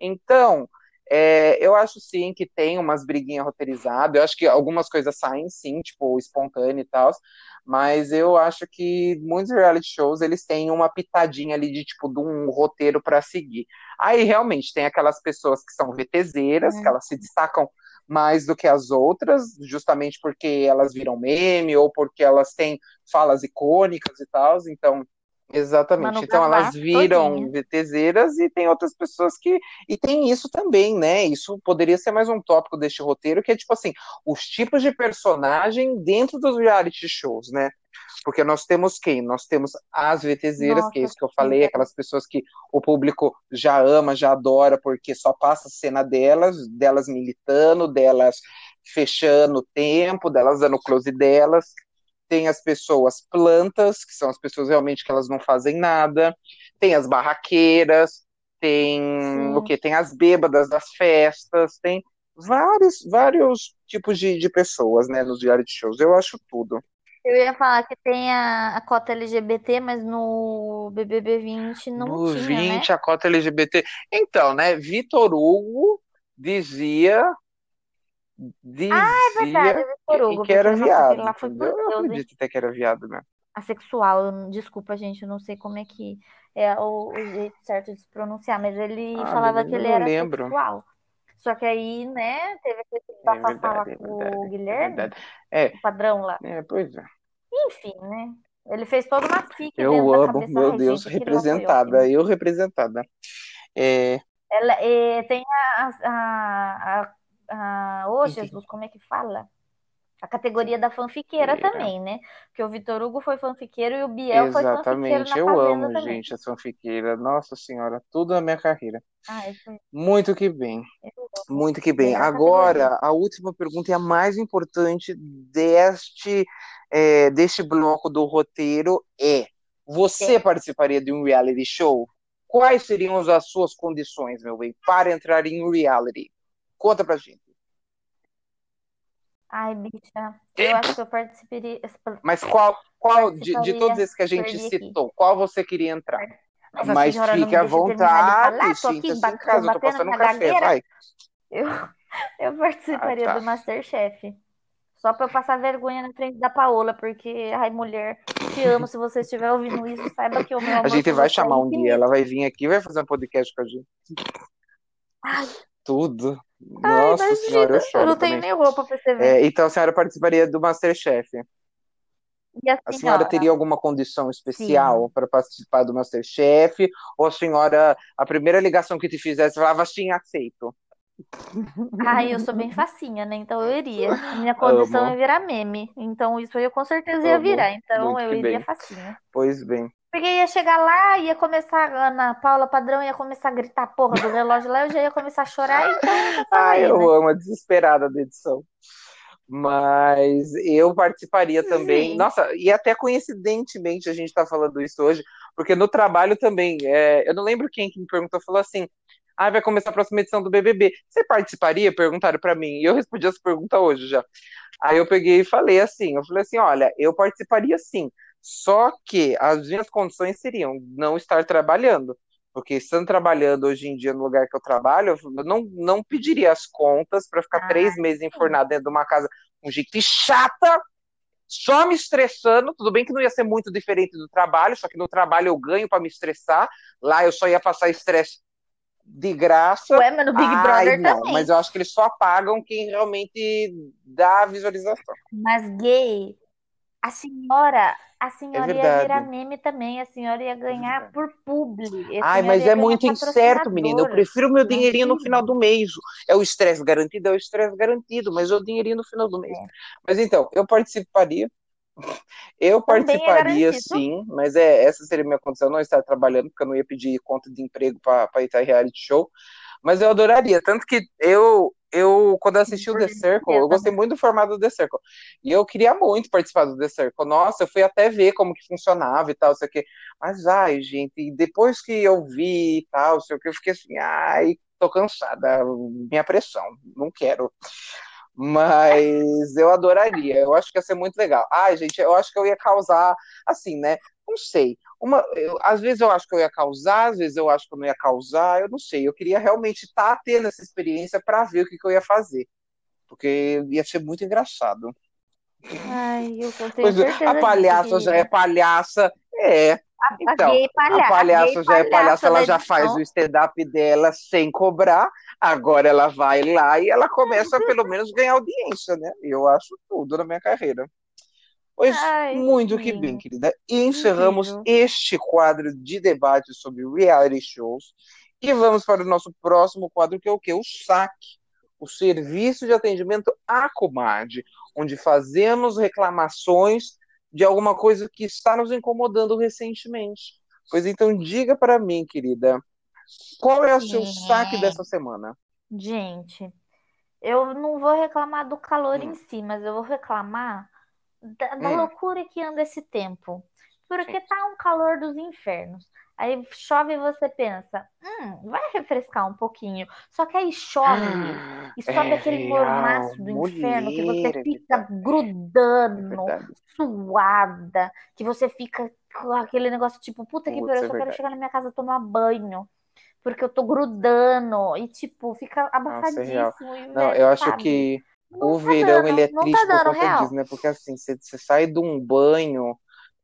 Então, é, eu acho sim que tem umas briguinhas roteirizadas, eu acho que algumas coisas saem sim, tipo, espontâneo e tal, mas eu acho que muitos reality shows eles têm uma pitadinha ali de tipo de um roteiro para seguir. Aí realmente tem aquelas pessoas que são VTZeras, que elas se destacam mais do que as outras, justamente porque elas viram meme ou porque elas têm falas icônicas e tal, então Exatamente. Então elas viram VTZeras e tem outras pessoas que. E tem isso também, né? Isso poderia ser mais um tópico deste roteiro, que é tipo assim, os tipos de personagem dentro dos reality shows, né? Porque nós temos quem? Nós temos as VTZeras, Nossa, que é isso que eu falei, aquelas pessoas que o público já ama, já adora, porque só passa a cena delas, delas militando, delas fechando o tempo, delas dando close delas tem as pessoas plantas, que são as pessoas realmente que elas não fazem nada, tem as barraqueiras, tem Sim. o que? Tem as bêbadas das festas, tem vários, vários tipos de, de pessoas, né, nos reality shows. Eu acho tudo. Eu ia falar que tem a, a cota LGBT, mas no BBB 20 não no tinha, 20 né? a cota LGBT. Então, né, Vitor Hugo dizia dizia ah, é verdade, que, que era viado. Lá foi por eu Deus, acredito até que era viado mesmo. Assexual, desculpa, gente, eu não sei como é que é o, o jeito certo de se pronunciar, mas ele ah, falava que ele era lembro. sexual. Só que aí, né, teve aquele é bafafá lá com o é Guilherme, é, o padrão lá. É, pois é. Enfim, né? Ele fez toda uma fique Eu amo, meu Deus, representada, eu representada. É... Ela, é, tem a, a, a ah, oh, Jesus, como é que fala? A categoria da fanfiqueira é. também, né? Porque o Vitor Hugo foi fanfiqueiro e o Biel Exatamente. foi fanfiqueiro na Eu amo, também. gente, as fanfiqueiras. Nossa Senhora, tudo na minha carreira. Ah, Muito que bem. Muito que bem. Agora, a última pergunta e a mais importante deste, é, deste bloco do roteiro é: você é. participaria de um reality show? Quais seriam as suas condições, meu bem, para entrar em reality? Conta pra gente. Ai, bicha, eu acho que eu participaria. Mas qual, qual de, de todos esses que a gente citou, aqui. qual você queria entrar? Nossa, Mas fique à vontade, sinta-se em casa, eu tô passando um café, vai. Eu, eu participaria ah, tá. do Masterchef. Só pra eu passar vergonha na frente da Paola, porque, ai, mulher, te amo. Se você estiver ouvindo isso, saiba que o meu amor. A gente vai chamar um dia, ela vai vir aqui e vai fazer um podcast com a gente. Ai. Tudo. Ai, Nossa imagina, senhora, eu choro. Eu não tenho nem roupa pra você ver. É, então a senhora participaria do Masterchef. E a senhora, a senhora teria alguma condição especial para participar do Masterchef? Ou a senhora, a primeira ligação que te fizesse, falava sim, aceito? Ai, eu sou bem facinha, né? Então eu iria. Minha condição Amo. é virar meme. Então isso eu com certeza ia virar. Então Muito eu iria bem. facinha. Pois bem. Porque ia chegar lá, ia começar, a Ana Paula Padrão ia começar a gritar porra do relógio lá, eu já ia começar a chorar, então Ai, eu né? amo a desesperada da edição. Mas eu participaria também. Sim. Nossa, e até coincidentemente a gente está falando isso hoje, porque no trabalho também, é, eu não lembro quem que me perguntou, falou assim: ah, vai começar a próxima edição do BBB. Você participaria? Perguntaram para mim. E eu respondi essa pergunta hoje já. Aí eu peguei e falei assim: eu falei assim, olha, eu participaria sim Só que as minhas condições seriam não estar trabalhando. Porque estando trabalhando hoje em dia no lugar que eu trabalho, eu não, não pediria as contas para ficar ah, três meses enfornado dentro de uma casa com gente chata, só me estressando. Tudo bem que não ia ser muito diferente do trabalho, só que no trabalho eu ganho para me estressar. Lá eu só ia passar estresse de graça. Ué, mas no Big Ai, Brother não, também. Mas eu acho que eles só pagam quem realmente dá a visualização. Mas gay, a senhora, a senhora é ia virar meme também, a senhora ia ganhar é por publi. Ai, mas é muito incerto, menina. Eu prefiro meu dinheirinho no final do mês. É o estresse garantido, é o estresse garantido, mas é o dinheirinho no final do mês. É. Mas então, eu participaria. Eu é participaria é sim, mas é essa seria a minha condição, não estar trabalhando, porque eu não ia pedir conta de emprego para ir estar reality show. Mas eu adoraria, tanto que eu eu, quando assisti o The Circle, eu gostei muito do formato do The Circle. E eu queria muito participar do The Circle. Nossa, eu fui até ver como que funcionava e tal, sei o quê. Mas, ai, gente, depois que eu vi e tal, sei o que, eu fiquei assim, ai, tô cansada, minha pressão, não quero. Mas eu adoraria, eu acho que ia ser muito legal. Ai, gente, eu acho que eu ia causar, assim, né? Não sei. Uma, eu, às vezes eu acho que eu ia causar, às vezes eu acho que eu não ia causar, eu não sei. Eu queria realmente estar tá tendo essa experiência para ver o que, que, eu ia fazer. Porque ia ser muito engraçado. Ai, eu pois, a palhaça já é palhaça. É. A, então, a, palha a palhaça a já é palhaça, ela já faz o stand-up dela sem cobrar. Agora ela vai lá e ela começa pelo menos ganhar audiência, né? Eu acho tudo na minha carreira. Pois Ai, muito que bem, querida. E encerramos Incrível. este quadro de debate sobre reality shows. E vamos para o nosso próximo quadro, que é o quê? O SAC, o Serviço de Atendimento à Comadre, onde fazemos reclamações de alguma coisa que está nos incomodando recentemente. Pois então, diga para mim, querida, qual é o seu é. saque dessa semana? Gente, eu não vou reclamar do calor hum. em si, mas eu vou reclamar da, da hum. loucura que anda esse tempo. Porque tá um calor dos infernos. Aí chove e você pensa, hum, vai refrescar um pouquinho. Só que aí chove ah, e sobe é aquele mormaço do mulher, inferno que você fica é grudando, é suada, que você fica com aquele negócio tipo, puta que pariu, eu só quero chegar na minha casa tomar banho. Porque eu tô grudando e, tipo, fica abafadíssimo. Nossa, é não, eu acho que o tá verão dando, ele é triste tá por conta disso, né? Porque assim, você, você sai de um banho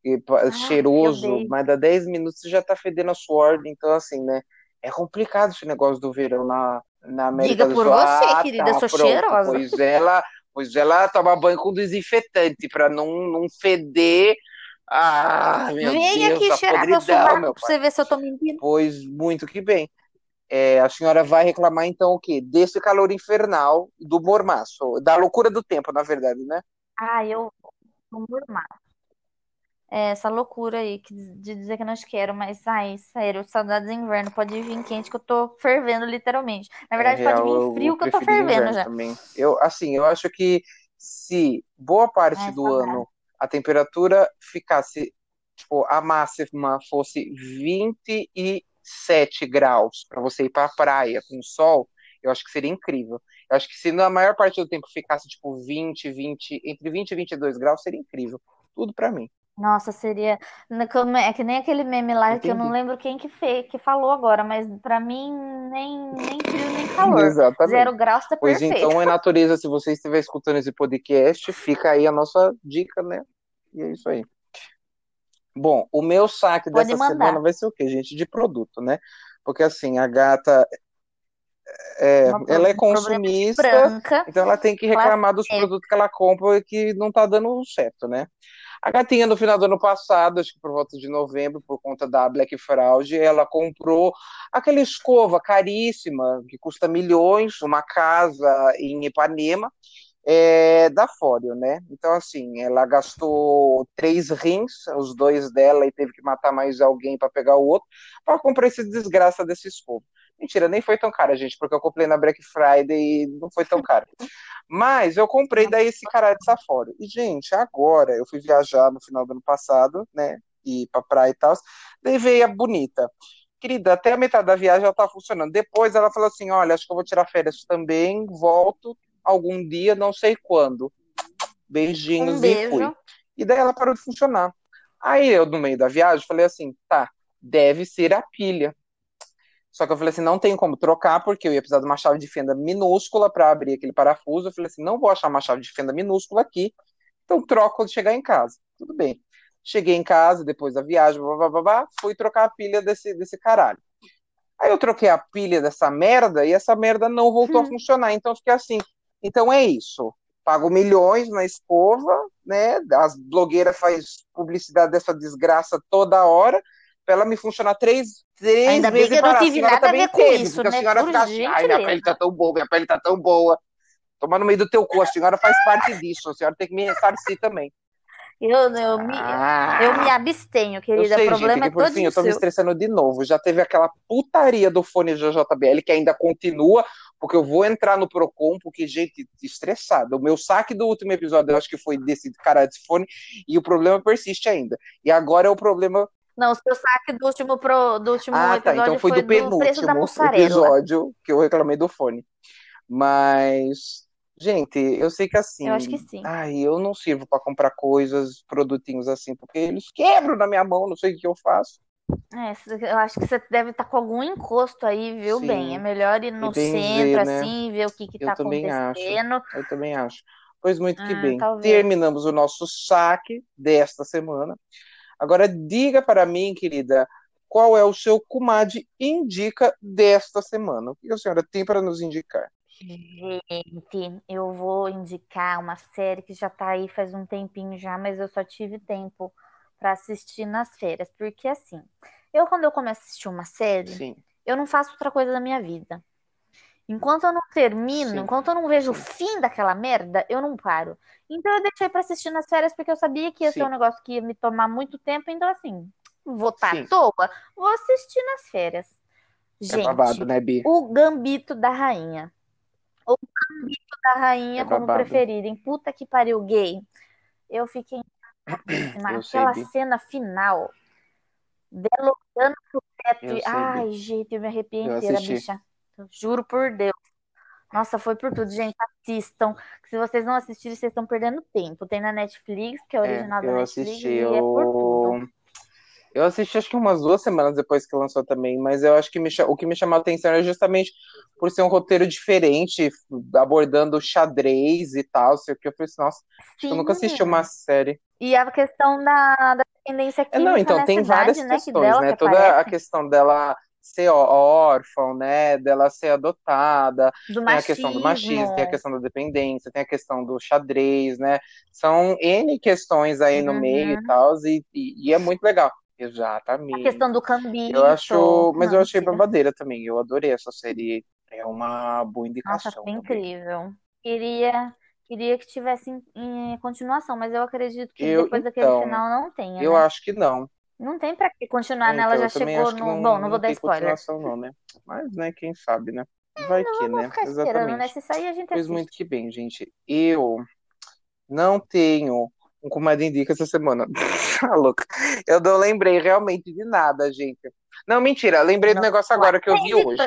e, ah, cheiroso, mas dá 10 minutos você já tá fedendo a suor, então assim, né? É complicado esse negócio do verão na, na América Diga do Sul. Diga por você, ah, querida, tá, sou pronto, cheirosa. Pois ela, pois ela toma banho com desinfetante para não, não feder. Ah, meu Vem Deus, aqui cheirar meu sovaco pra você ver se eu tô mentindo. Pois, muito que bem. É, a senhora vai reclamar então o quê? Desse calor infernal, do mormaço, da loucura do tempo, na verdade, né? Ah, eu do mormaço. É, essa loucura aí de dizer que não quero, mas ai, sério, saudades de inverno, pode vir quente que eu tô fervendo literalmente. Na é verdade, é pode vir frio que eu tô fervendo já. Também. Eu, assim, eu acho que se boa parte é, do saudade. ano a temperatura ficasse, tipo, a máxima fosse 20 e 7 graus para você ir para a praia com sol, eu acho que seria incrível. Eu acho que se na maior parte do tempo ficasse tipo 20, 20, entre 20 e 22 graus, seria incrível. Tudo para mim. Nossa, seria. É que nem aquele meme lá Entendi. que eu não lembro quem que fez, que falou agora, mas para mim nem, nem frio nem calor. Exatamente. Zero graus tá pois perfeito. então é natureza, se você estiver escutando esse podcast, fica aí a nossa dica, né? E é isso aí. Bom, o meu saque Pode dessa mandar. semana vai ser o quê, gente? De produto, né? Porque assim, a gata é, ela é consumista, branca, então ela tem que reclamar dos é. produtos que ela compra e que não tá dando certo, né? A gatinha, no final do ano passado, acho que por volta de novembro, por conta da Black Fraud, ela comprou aquela escova caríssima, que custa milhões, uma casa em Ipanema, é, da Fório, né? Então, assim, ela gastou três rins, os dois dela, e teve que matar mais alguém para pegar o outro, para comprar esse desgraça desse escovo. Mentira, nem foi tão cara, gente, porque eu comprei na Black Friday e não foi tão caro. Mas eu comprei daí esse cara de Safório. E, gente, agora eu fui viajar no final do ano passado, né? E pra praia e tal. Daí veio a bonita. Querida, até a metade da viagem ela tá funcionando. Depois ela falou assim: olha, acho que eu vou tirar férias também, volto, algum dia, não sei quando. Beijinhos um e fui. E daí ela parou de funcionar. Aí eu, no meio da viagem, falei assim, tá, deve ser a pilha. Só que eu falei assim, não tem como trocar, porque eu ia precisar de uma chave de fenda minúscula para abrir aquele parafuso. Eu falei assim, não vou achar uma chave de fenda minúscula aqui, então troco quando chegar em casa. Tudo bem. Cheguei em casa, depois da viagem, blá, blá, blá, blá, fui trocar a pilha desse, desse caralho. Aí eu troquei a pilha dessa merda e essa merda não voltou hum. a funcionar. Então eu fiquei assim, então é isso. Pago milhões na escova, né? As blogueiras faz publicidade dessa desgraça toda hora, para ela me funcionar três, três Ainda vezes bem que eu não tive nada a ver com teve, isso, porque né? a senhora Por fica assim, ai, minha pele tá tão boa, minha pele tá tão boa. Tomar no meio do teu cu, a senhora faz parte disso, a senhora tem que me ressarcir também. Eu, eu, me, Ah. eu me abstenho, querida. Sei, o problema gente, que é por todo fim, eu tô me estressando de novo. Já teve aquela putaria do fone JBL que ainda continua, porque eu vou entrar no Procon, porque, gente, estressado. O meu saque do último episódio, eu acho que foi desse cara desse fone, e o problema persiste ainda. E agora é o problema. Não, o seu saque do último, pro, do último Ah, tá. Então foi do preço da penúltimo episódio que eu reclamei do fone. Mas, gente, eu sei que assim. Eu acho que sim. Ai, eu não sirvo pra comprar coisas, produtinhos assim, porque eles quebram na minha mão, não sei o que eu faço. É, eu acho que você deve estar com algum encosto aí, viu, Sim. bem? É melhor ir no centro, né? assim, ver o que que Eu tá também acho. acontecendo. Eu também acho. Pois muito que Ah, bem. talvez. Terminamos o nosso saque desta semana. Agora diga para mim, querida, qual é o seu comadre indica desta semana? O que a senhora tem para nos indicar? Gente, eu vou indicar uma série que já tá aí faz um tempinho já, mas eu só tive tempo pra assistir nas férias. Porque assim, eu quando eu começo a assistir uma série, Sim. eu não faço outra coisa da minha vida. Enquanto eu não termino, Sim. enquanto eu não vejo o fim daquela merda, eu não paro. Então eu deixei pra assistir nas férias porque eu sabia que ia ser Sim. um negócio que ia me tomar muito tempo. Então, assim, vou estar Sim. à toa, vou assistir nas férias. É babado, Gente, né, Bi? o Gambito da Rainha. O Gambito da Rainha É como preferido. Em puta que pariu gay. Eu fiquei encantadíssima. Eu sei, Aquela Bi. cena final dela olhando pro teto Eu Ai, gente, eu me arrepiei Eu inteira, assisti. bicha. Eu juro por Deus. Nossa, foi por tudo, gente. Assistam. Se vocês não assistirem, vocês estão perdendo tempo. Tem na Netflix, que é É, original da eu Netflix, assisti. e é por tudo. Eu... assisti acho que umas duas semanas depois que lançou também, mas eu acho que me o que me chamou a atenção é justamente por ser um roteiro diferente, abordando xadrez e tal, sei o que. Eu falei assim, nossa, que eu nunca assisti uma série. E a questão da, da dependência É, não, química então, nessa tem várias idade, né? Que questões, dela né? que Toda a aparece. questão dela ser órfã, né? Dela ser adotada, Do tem a questão do machismo, tem a machismo. questão da dependência, tem a questão do xadrez, né? São N questões aí no meio e Uhum. tal, e, e, e é muito legal. A Exatamente. questão do Eu acho, mas Não, eu achei babadeira também. Eu adorei essa série. É uma boa Nossa, indicação foi também. incrível. Queria, queria que tivesse em, em continuação, mas eu acredito que Eu, depois daquele então, final não tenha, eu né? acho que não. Não tem pra que continuar É, nela, então, já eu também chegou no. não, Bom, não vou não dar spoiler. continuação, não, né? Mas, né, quem sabe, né? Vai Não que, vamos né? né? Exatamente. Se sair, a gente Pois muito assiste. que bem, gente. Eu não tenho um comadre indica essa semana. Tá louca. Eu não lembrei realmente de nada, gente. Não, mentira. Lembrei do Não, negócio agora que eu vi hoje.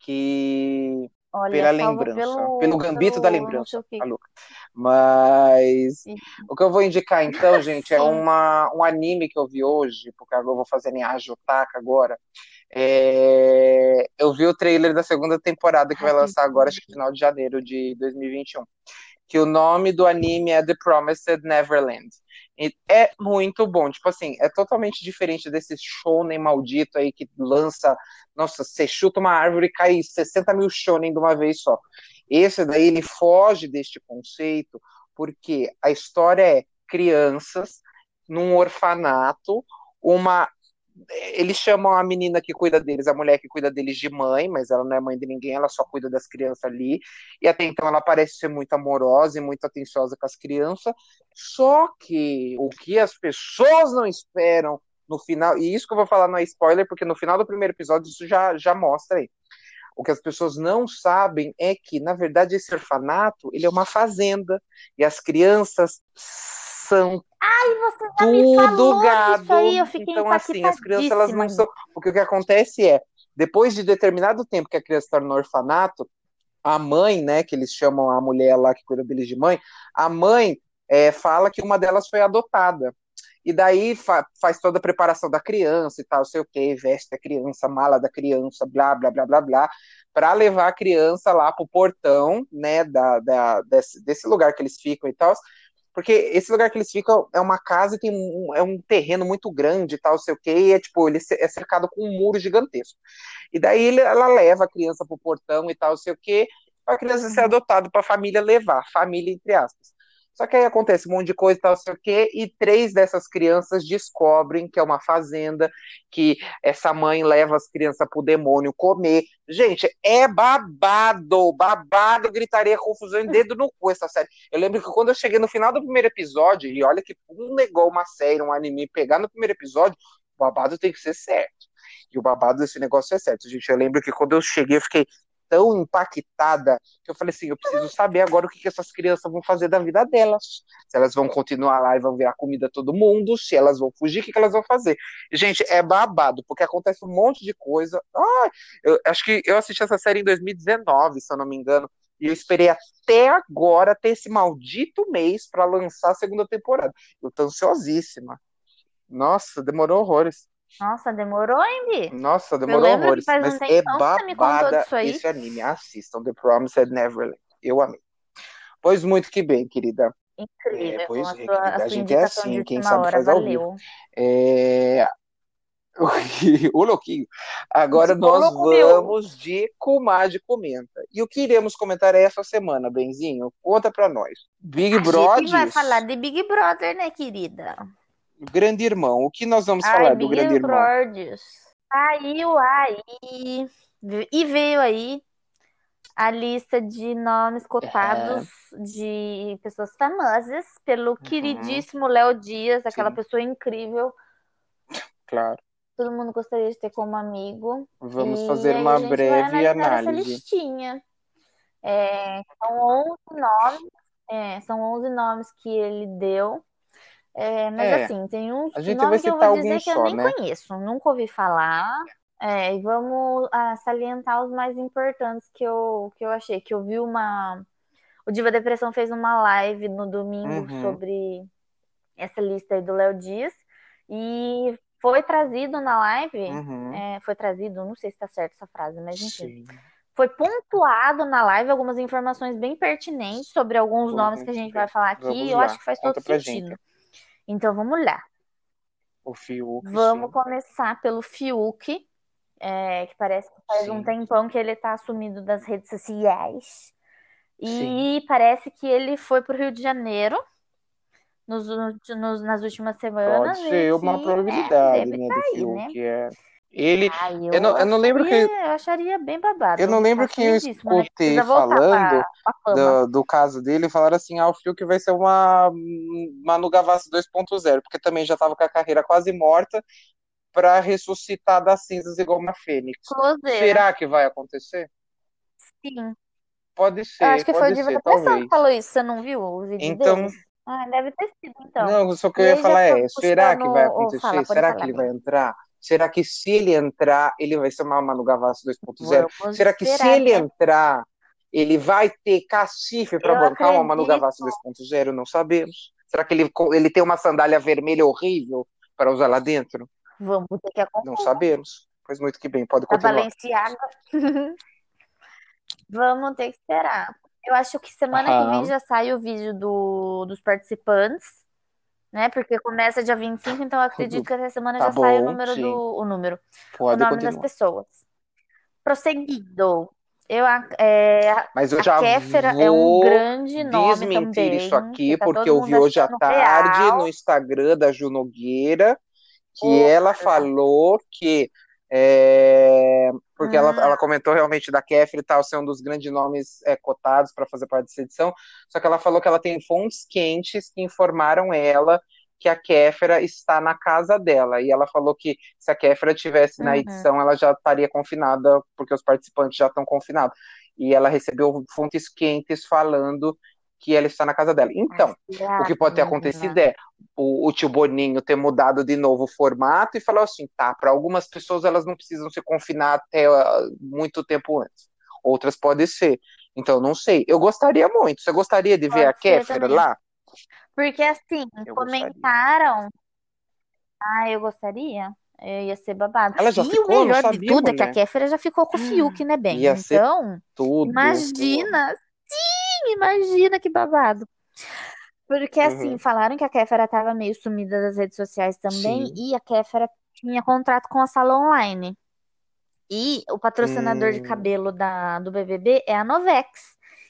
Que Olha, pela lembrança, pelo, pelo gambito da pelo sei lembrança, tá louca. Mas Sim. o que eu vou indicar então, gente, é uma, um anime que eu vi hoje, porque agora eu vou fazer em Ajotaka agora. É, eu vi o trailer da segunda temporada que vai Ai, lançar agora, acho que final de janeiro de 2021. Que o nome do anime é The Promised Neverland. E é muito bom, tipo assim, é totalmente diferente desse shonen maldito aí que lança, nossa, você chuta uma árvore e cai 60 mil shonen de uma vez só. Esse daí, ele foge deste conceito, porque a história é crianças num orfanato, uma eles chamam a menina que cuida deles, a mulher que cuida deles de mãe, mas ela não é mãe de ninguém, ela só cuida das crianças ali. E até então ela parece ser muito amorosa e muito atenciosa com as crianças. Só que o que as pessoas não esperam no final, e isso que eu vou falar não é spoiler, porque no final do primeiro episódio isso já, já mostra aí. O que as pessoas não sabem é que, na verdade, esse orfanato ele é uma fazenda e as crianças são Ai, você já me falou tudo gado. aí, eu fiquei Então, assim, as crianças elas não são. Porque o que acontece é, depois de determinado tempo que a criança está no orfanato, a mãe, né, que eles chamam a mulher lá que cuida deles de mãe, a mãe é, fala que uma delas foi adotada. E daí fa faz toda a preparação da criança e tal, sei o quê, veste a criança, mala da criança, blá, blá, blá, blá, blá, para levar a criança lá pro portão, né, da, da, desse, desse lugar que eles ficam e tal, porque esse lugar que eles ficam é uma casa tem um, é um terreno muito grande e tal, sei o quê, e é tipo, ele é cercado com um muro gigantesco. E daí ele, ela leva a criança pro portão e tal, sei o quê, a criança ser adotada para a família levar, família entre aspas. Só que aí acontece um monte de coisa e tal, sei o quê, e três dessas crianças descobrem que é uma fazenda, que essa mãe leva as crianças pro demônio comer. Gente, é babado, babado, gritaria, confusão e dedo no cu essa série. Eu lembro que quando eu cheguei no final do primeiro episódio, e olha que um negócio, uma série, um anime, pegar no primeiro episódio, o babado tem que ser certo. E o babado desse negócio é certo, gente. Eu lembro que quando eu cheguei, eu fiquei, tão impactada que eu falei assim: eu preciso saber agora o que, que essas crianças vão fazer da vida delas. Se elas vão continuar lá e vão ver a comida todo mundo, se elas vão fugir, o que, que elas vão fazer? Gente, é babado, porque acontece um monte de coisa. Ah, eu acho que eu assisti essa série em 2019, se eu não me engano. E eu esperei até agora ter esse maldito mês para lançar a segunda temporada. Eu tô ansiosíssima. Nossa, demorou horrores. Nossa, demorou, hein, Bi? Nossa, demorou horrores. Mas um é babada esse anime. Assistam The Promised Neverland. Eu amei. Pois muito que bem, querida. Incrível. É, pois a, é, querida. a, A gente é assim, quem sabe hora, faz ao valeu. vivo. É... o louquinho. Agora nós louco meu. vamos de Comadre Comenta. E o que iremos comentar essa semana, Benzinho? Conta pra nós. Big A gente Brother, vai falar de Big Brother, né, querida? Grande Irmão. O que nós vamos Ai, falar do Grande Irmão? Brother. Saiu aí e veio aí a lista de nomes cotados de pessoas famosas pelo queridíssimo Léo Dias, aquela Sim. pessoa incrível. Claro. Todo mundo gostaria de ter como amigo. Vamos E fazer uma a gente vai breve análise. listinha. É, são 11 nomes, é, são 11 nomes que ele deu. É, mas É, assim, tem uns a gente nomes vai que eu vou dizer que eu só, nem né? conheço, nunca ouvi falar. É, e vamos ah, salientar os mais importantes que eu, que eu achei. Que eu vi uma. O Diva Depressão fez uma live no domingo Uhum. sobre essa lista aí do Léo Dias. E foi trazido na live. Uhum. é, foi trazido, não sei se tá certo essa frase, mas enfim. Sim. Foi pontuado na live algumas informações bem pertinentes sobre alguns Foi nomes que a gente vai falar aqui. E eu acho que faz todo conta sentido. gente. Então vamos lá. O Fiuk, Vamos sim. começar pelo Fiuk, é, que parece que faz um Sim. tempão que ele tá sumido das redes sociais. Sim. E parece que ele foi pro Rio de Janeiro nos, nos- nas últimas semanas Pode ser uma que, probabilidade, né, deve né, tá do aí, né? Fiuk. É. Ele, Ai, eu, eu não, eu não lembro acharia, que eu acharia bem babado. eu não lembro quem eu né? escutei falando pra, pra fama. do, do caso dele, falaram assim, ah, o Fiuk vai ser uma Manu Gavassi 2.0, porque também já estava com a carreira quase morta para ressuscitar das cinzas igual uma fênix. Closeira. Será que vai acontecer? Sim. Pode Eu acho ser, que foi o Diva ser, talvez. que falou isso. Você não viu o vídeo Então, deles? Ah, deve ter sido, então. não, só que eu ia falar que é, será que vai fala, acontecer? pode Será que falar, ele vai entrar? Será que se ele entrar, ele vai ser uma Manu Gavassi 2.0? Vamos Será que se esperar, ele né? entrar, ele vai ter cacife para bancar uma Manu. Gavassi 2.0? Não sabemos. Será que ele, ele tem uma sandália vermelha horrível para usar lá dentro? Vamos ter que Não acompanhar. sabemos. Pois muito que bem, pode continuar. Balenciaga. Vamos ter que esperar. Eu acho que semana que vem Aham. já sai o vídeo do, dos participantes, né? Porque começa dia 25, então eu acredito que essa semana Tá já sai o bom, número sim. do. O número. O Pode nome das continuar. pessoas. Prosseguindo. Eu, a- é, Mas eu já Kéfera é um vou grande nome desmentir isso também, aqui, que tá porque eu vi hoje à tarde real. no Instagram da Ju Nogueira que Opa. ela falou que é, porque ela, Hum. ela comentou realmente da Kéfera e tal ser um dos grandes nomes é, cotados para fazer parte dessa edição, só que ela falou que ela tem fontes quentes que informaram ela que a Kéfera está na casa dela, e ela falou que se a Kéfera tivesse na Uhum. edição, ela já estaria confinada, porque os participantes já estão confinados, e ela recebeu fontes quentes falando que ela está na casa dela. Então, o que pode ter acontecido é o, o tio Boninho ter mudado de novo o formato e falar assim, tá, para algumas pessoas elas não precisam se confinar até uh, muito tempo antes. Outras podem ser. Então, não sei. Eu gostaria muito. Você gostaria de ver Pode a ser Kéfera também. lá? Porque assim, Eu comentaram Ah, eu gostaria. Eu ia ser babado. Ela já e ficou? o melhor de sabia, tudo é que a mulher. Kéfera já ficou com o Fiuk, né, bem? Ia Então, tudo. imagina. Imagina que babado. Porque assim, Uhum. falaram que a Kéfera tava meio sumida das redes sociais também, Sim. e a Kéfera tinha contrato com a Sala Online. E o patrocinador de Hum. cabelo da, do BBB é a Novex.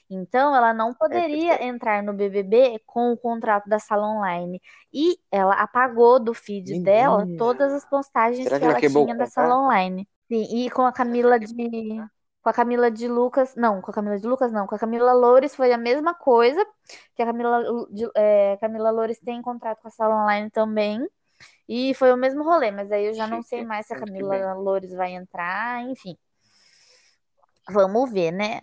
Então, ela não poderia perfeito. entrar no BBB com o contrato da Sala Online. E ela apagou do feed dela Menina. todas as postagens Será que que ela tinha da Sala? Online. Sim, e com a Camila de com a Camila de Lucas, não, com a Camila de Lucas não, com a Camila Loures foi a mesma coisa, que a Camila de, é, Camila Loures tem contrato com a Sala Online também. E foi o mesmo rolê, mas aí eu já não sei mais se a Camila. Loures vai entrar, enfim. Vamos ver, né?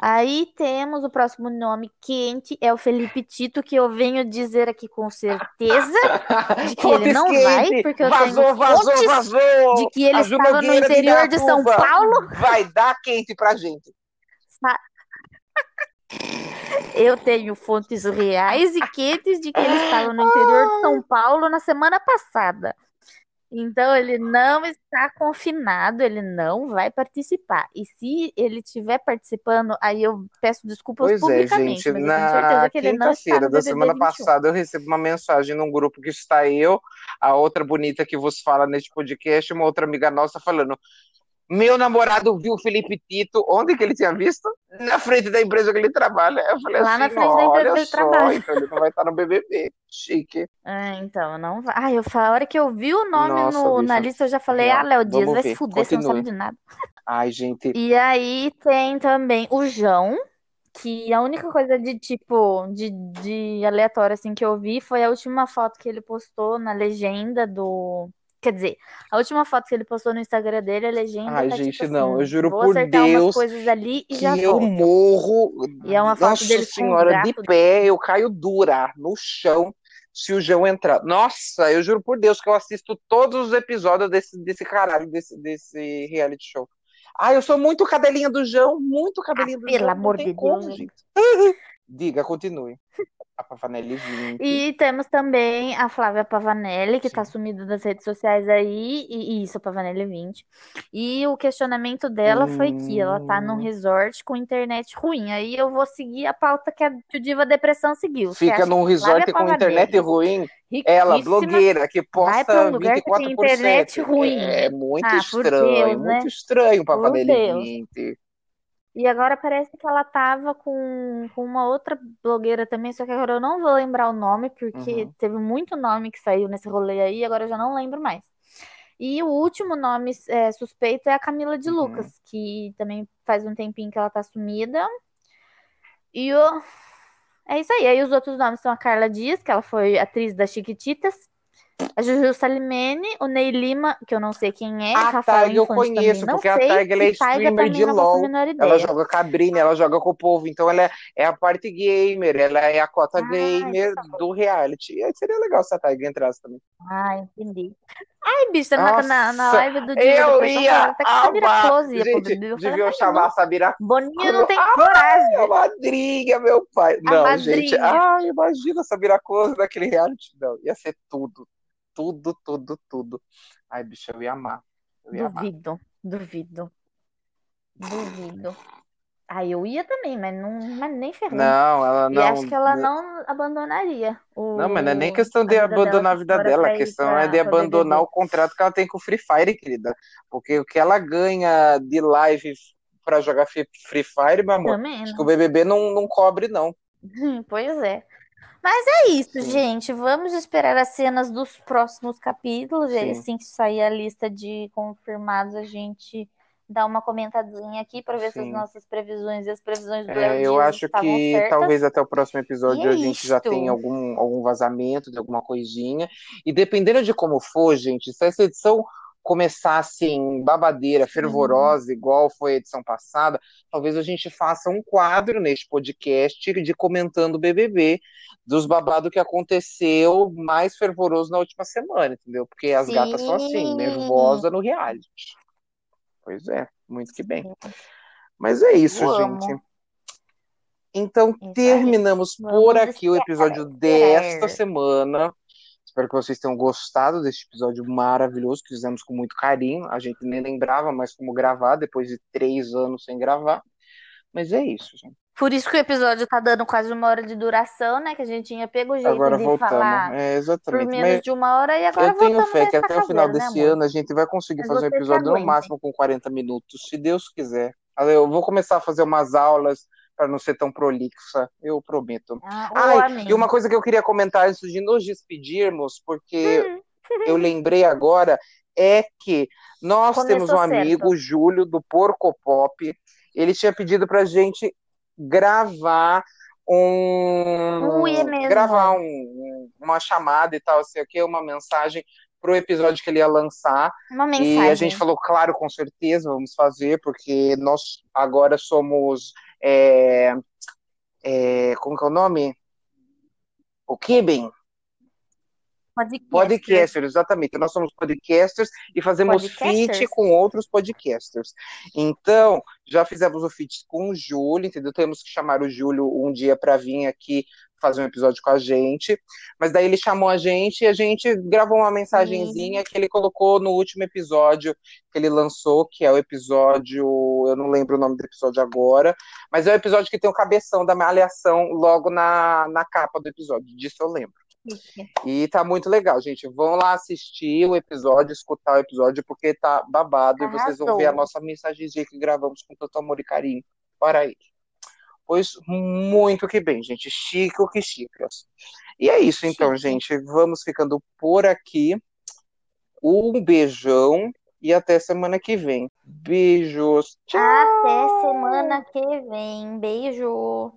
Aí temos o próximo nome quente, é o Felipe Tito, que eu venho dizer aqui com certeza de que ele não vai, porque eu Vazou, tenho vazou, vazou. de que ele estava no Nogueira de interior de São Paulo. Vai dar quente pra gente. Eu tenho fontes reais e quentes de que ele estava no interior de São Paulo na semana passada. Então ele não está confinado, ele não vai participar. E se ele estiver participando, aí eu peço desculpas Pois é, publicamente, gente. Na quinta-feira da semana 21. passada, eu recebo uma mensagem num grupo que está eu, a outra bonita que vos fala neste podcast, uma outra amiga nossa falando. Meu namorado viu o Felipe Tito, onde que ele tinha visto? Na frente da empresa que ele trabalha. Eu falei Lá assim, na frente da empresa que ele só, trabalha. então ele não vai estar no BBB. Chique. Ah, então, não vai. Ai, eu, a hora que eu vi o nome Nossa, no, na lista, eu já falei, real. ah, Léo Dias, vai se ver, fuder, você não sabe continue. de nada. Ai, gente, E aí tem também o João, que a única coisa de tipo, de, de aleatório assim que eu vi foi a última foto que ele postou na legenda do. Quer dizer, a última foto que ele postou no Instagram dele, a legenda ai, tá gente, tipo não, eu assim, juro vou por Deus e que eu morro, E é uma foto nossa dele senhora, de pé, eu caio dura no chão se o João entrar. Nossa, eu juro por Deus que eu assisto todos os episódios desse, desse caralho, desse, desse reality show. Ai, eu sou muito cadelinha do João, muito Ah, cadelinha do pelo João, não amor de como, Deus. gente. Diga, continue. A Pavanelli 20. E temos também a Flávia Pavanelli, que tá Sim. sumida das redes sociais aí, e, e isso, Pavanelli 20. E o questionamento dela foi que ela tá num Hum, resort com internet ruim. Aí eu vou seguir a pauta que a que o Diva Depressão seguiu. Fica num Flávia resort com internet ruim. Ela, blogueira, que posta um lugar que tem 24 internet 7. ruim? É muito Ah, estranho, Deus, né? muito estranho Pavanelli Deus. 20. E agora parece que ela tava com, com uma outra blogueira também, só que agora eu não vou lembrar o nome, porque Uhum. teve muito nome que saiu nesse rolê aí, agora eu já não lembro mais. E o último nome é, suspeito é a Camila de Uhum. Lucas, que também faz um tempinho que ela tá sumida. E o... é isso aí. Aí os outros nomes são a Carla Dias, que ela foi atriz das Chiquititas, a Juju Salimene, o Ney Lima, que eu não sei quem é, A Rafael Targ eu conheço, não porque a sei, Targ ela é Taiga streamer de a LoL. Ela joga cabrinha, ela joga com o povo, então ela é, é a parte gamer, ela é a cota Ah, gamer do reality. E aí seria legal se a Targ entrasse também. Ah, entendi. Ai, bicho, na, na, na live do Diva eu ia até que a Sabira. Close Gente. Eu chamar a Sabira Boninho não tem Ai, a coragem. madrinha, meu pai. A Não, gente. madrinha. Ai, imagina a Sabira Close naquele reality. Não, ia ser tudo. Tudo, tudo, tudo. Ai, bicho, eu ia amar. Eu ia amar. Duvido, duvido, duvido. Ah, eu ia também, mas, não, mas nem ferrando. Não, ela E acho não. que ela não abandonaria Não, mas não é nem o, questão a de dela abandonar a vida dela, a questão é de abandonar o contrato que ela tem com o Free Fire, querida. Porque o que ela ganha de live pra jogar Free Fire, meu amor, Também, acho que o? BBB não, não cobre, não. Pois é. Mas é isso, Sim, gente. Vamos esperar as cenas dos próximos capítulos. E sim, assim que sair a lista de confirmados, a gente dá uma comentadinha aqui para ver se as sim. nossas previsões e as previsões do É, eu acho que certas. talvez até o próximo E episódio é a gente já tenha isto. algum, algum vazamento de alguma coisinha. E dependendo de como for, gente, se essa edição começar assim, babadeira, Sim. fervorosa, igual foi a edição passada, talvez a gente faça um quadro neste podcast de comentando o BBB, dos babados que aconteceu mais fervoroso na última semana, entendeu? Porque as gatas são assim, Sim. nervosa no reality. Pois é, muito que bem. Mas é isso, Vamos. gente. Então, Isso aí. terminamos por aqui o episódio desta semana. Espero que vocês tenham gostado desse episódio maravilhoso que fizemos com muito carinho. A gente nem lembrava mais como gravar depois de três anos sem gravar. Mas é isso, gente. Por isso que o episódio tá dando quase uma hora de duração, né? Que a gente tinha pego o jeito Agora de voltando. falar É, por exatamente. menos Mas de uma hora e agora eu tenho voltamos fé que até o final né, desse amor? ano a gente vai conseguir Mas fazer um episódio no máximo com 40 minutos, se Deus quiser. Eu vou começar a fazer umas aulas para não ser tão prolixa, eu prometo. Ah, Ai, e uma coisa que eu queria comentar antes de nos despedirmos, porque Hum, eu lembrei agora, é que nós temos um começou amigo, certo. o Júlio, do Porco Pop. Ele tinha pedido pra gente gravar um. Ui, é. Gravar um- um- uma chamada e tal, sei o quê, uma mensagem pro episódio que ele ia lançar. Uma E a mensagem. gente falou, claro, com certeza, vamos fazer, porque nós agora somos. É, é, como que é o nome? O Kibin? Podcast. Podcasters, exatamente. Nós somos podcasters e fazemos Podcasters? feat com outros podcasters. Então, já fizemos o feat com o Júlio, entendeu? Temos que chamar o Júlio um dia para vir aqui fazer um episódio com a gente. Mas daí ele chamou a gente e a gente gravou uma mensagenzinha que ele colocou no último episódio que ele lançou, que é o episódio. Eu não lembro o nome do episódio agora, mas é o episódio que tem o cabeção da malhação logo na, na capa do episódio. Disso eu lembro. E tá muito legal, gente. Vão lá assistir o episódio, escutar o episódio, porque tá babado e vocês vão Arrasou. ver a nossa mensagenzinha que gravamos com tanto amor e carinho para ele. Pois muito que bem, gente. Chico que chicas. E é isso então, gente. Vamos ficando por aqui. Um beijão e até semana que vem. Beijos. Tchau. Até semana que vem. Beijo.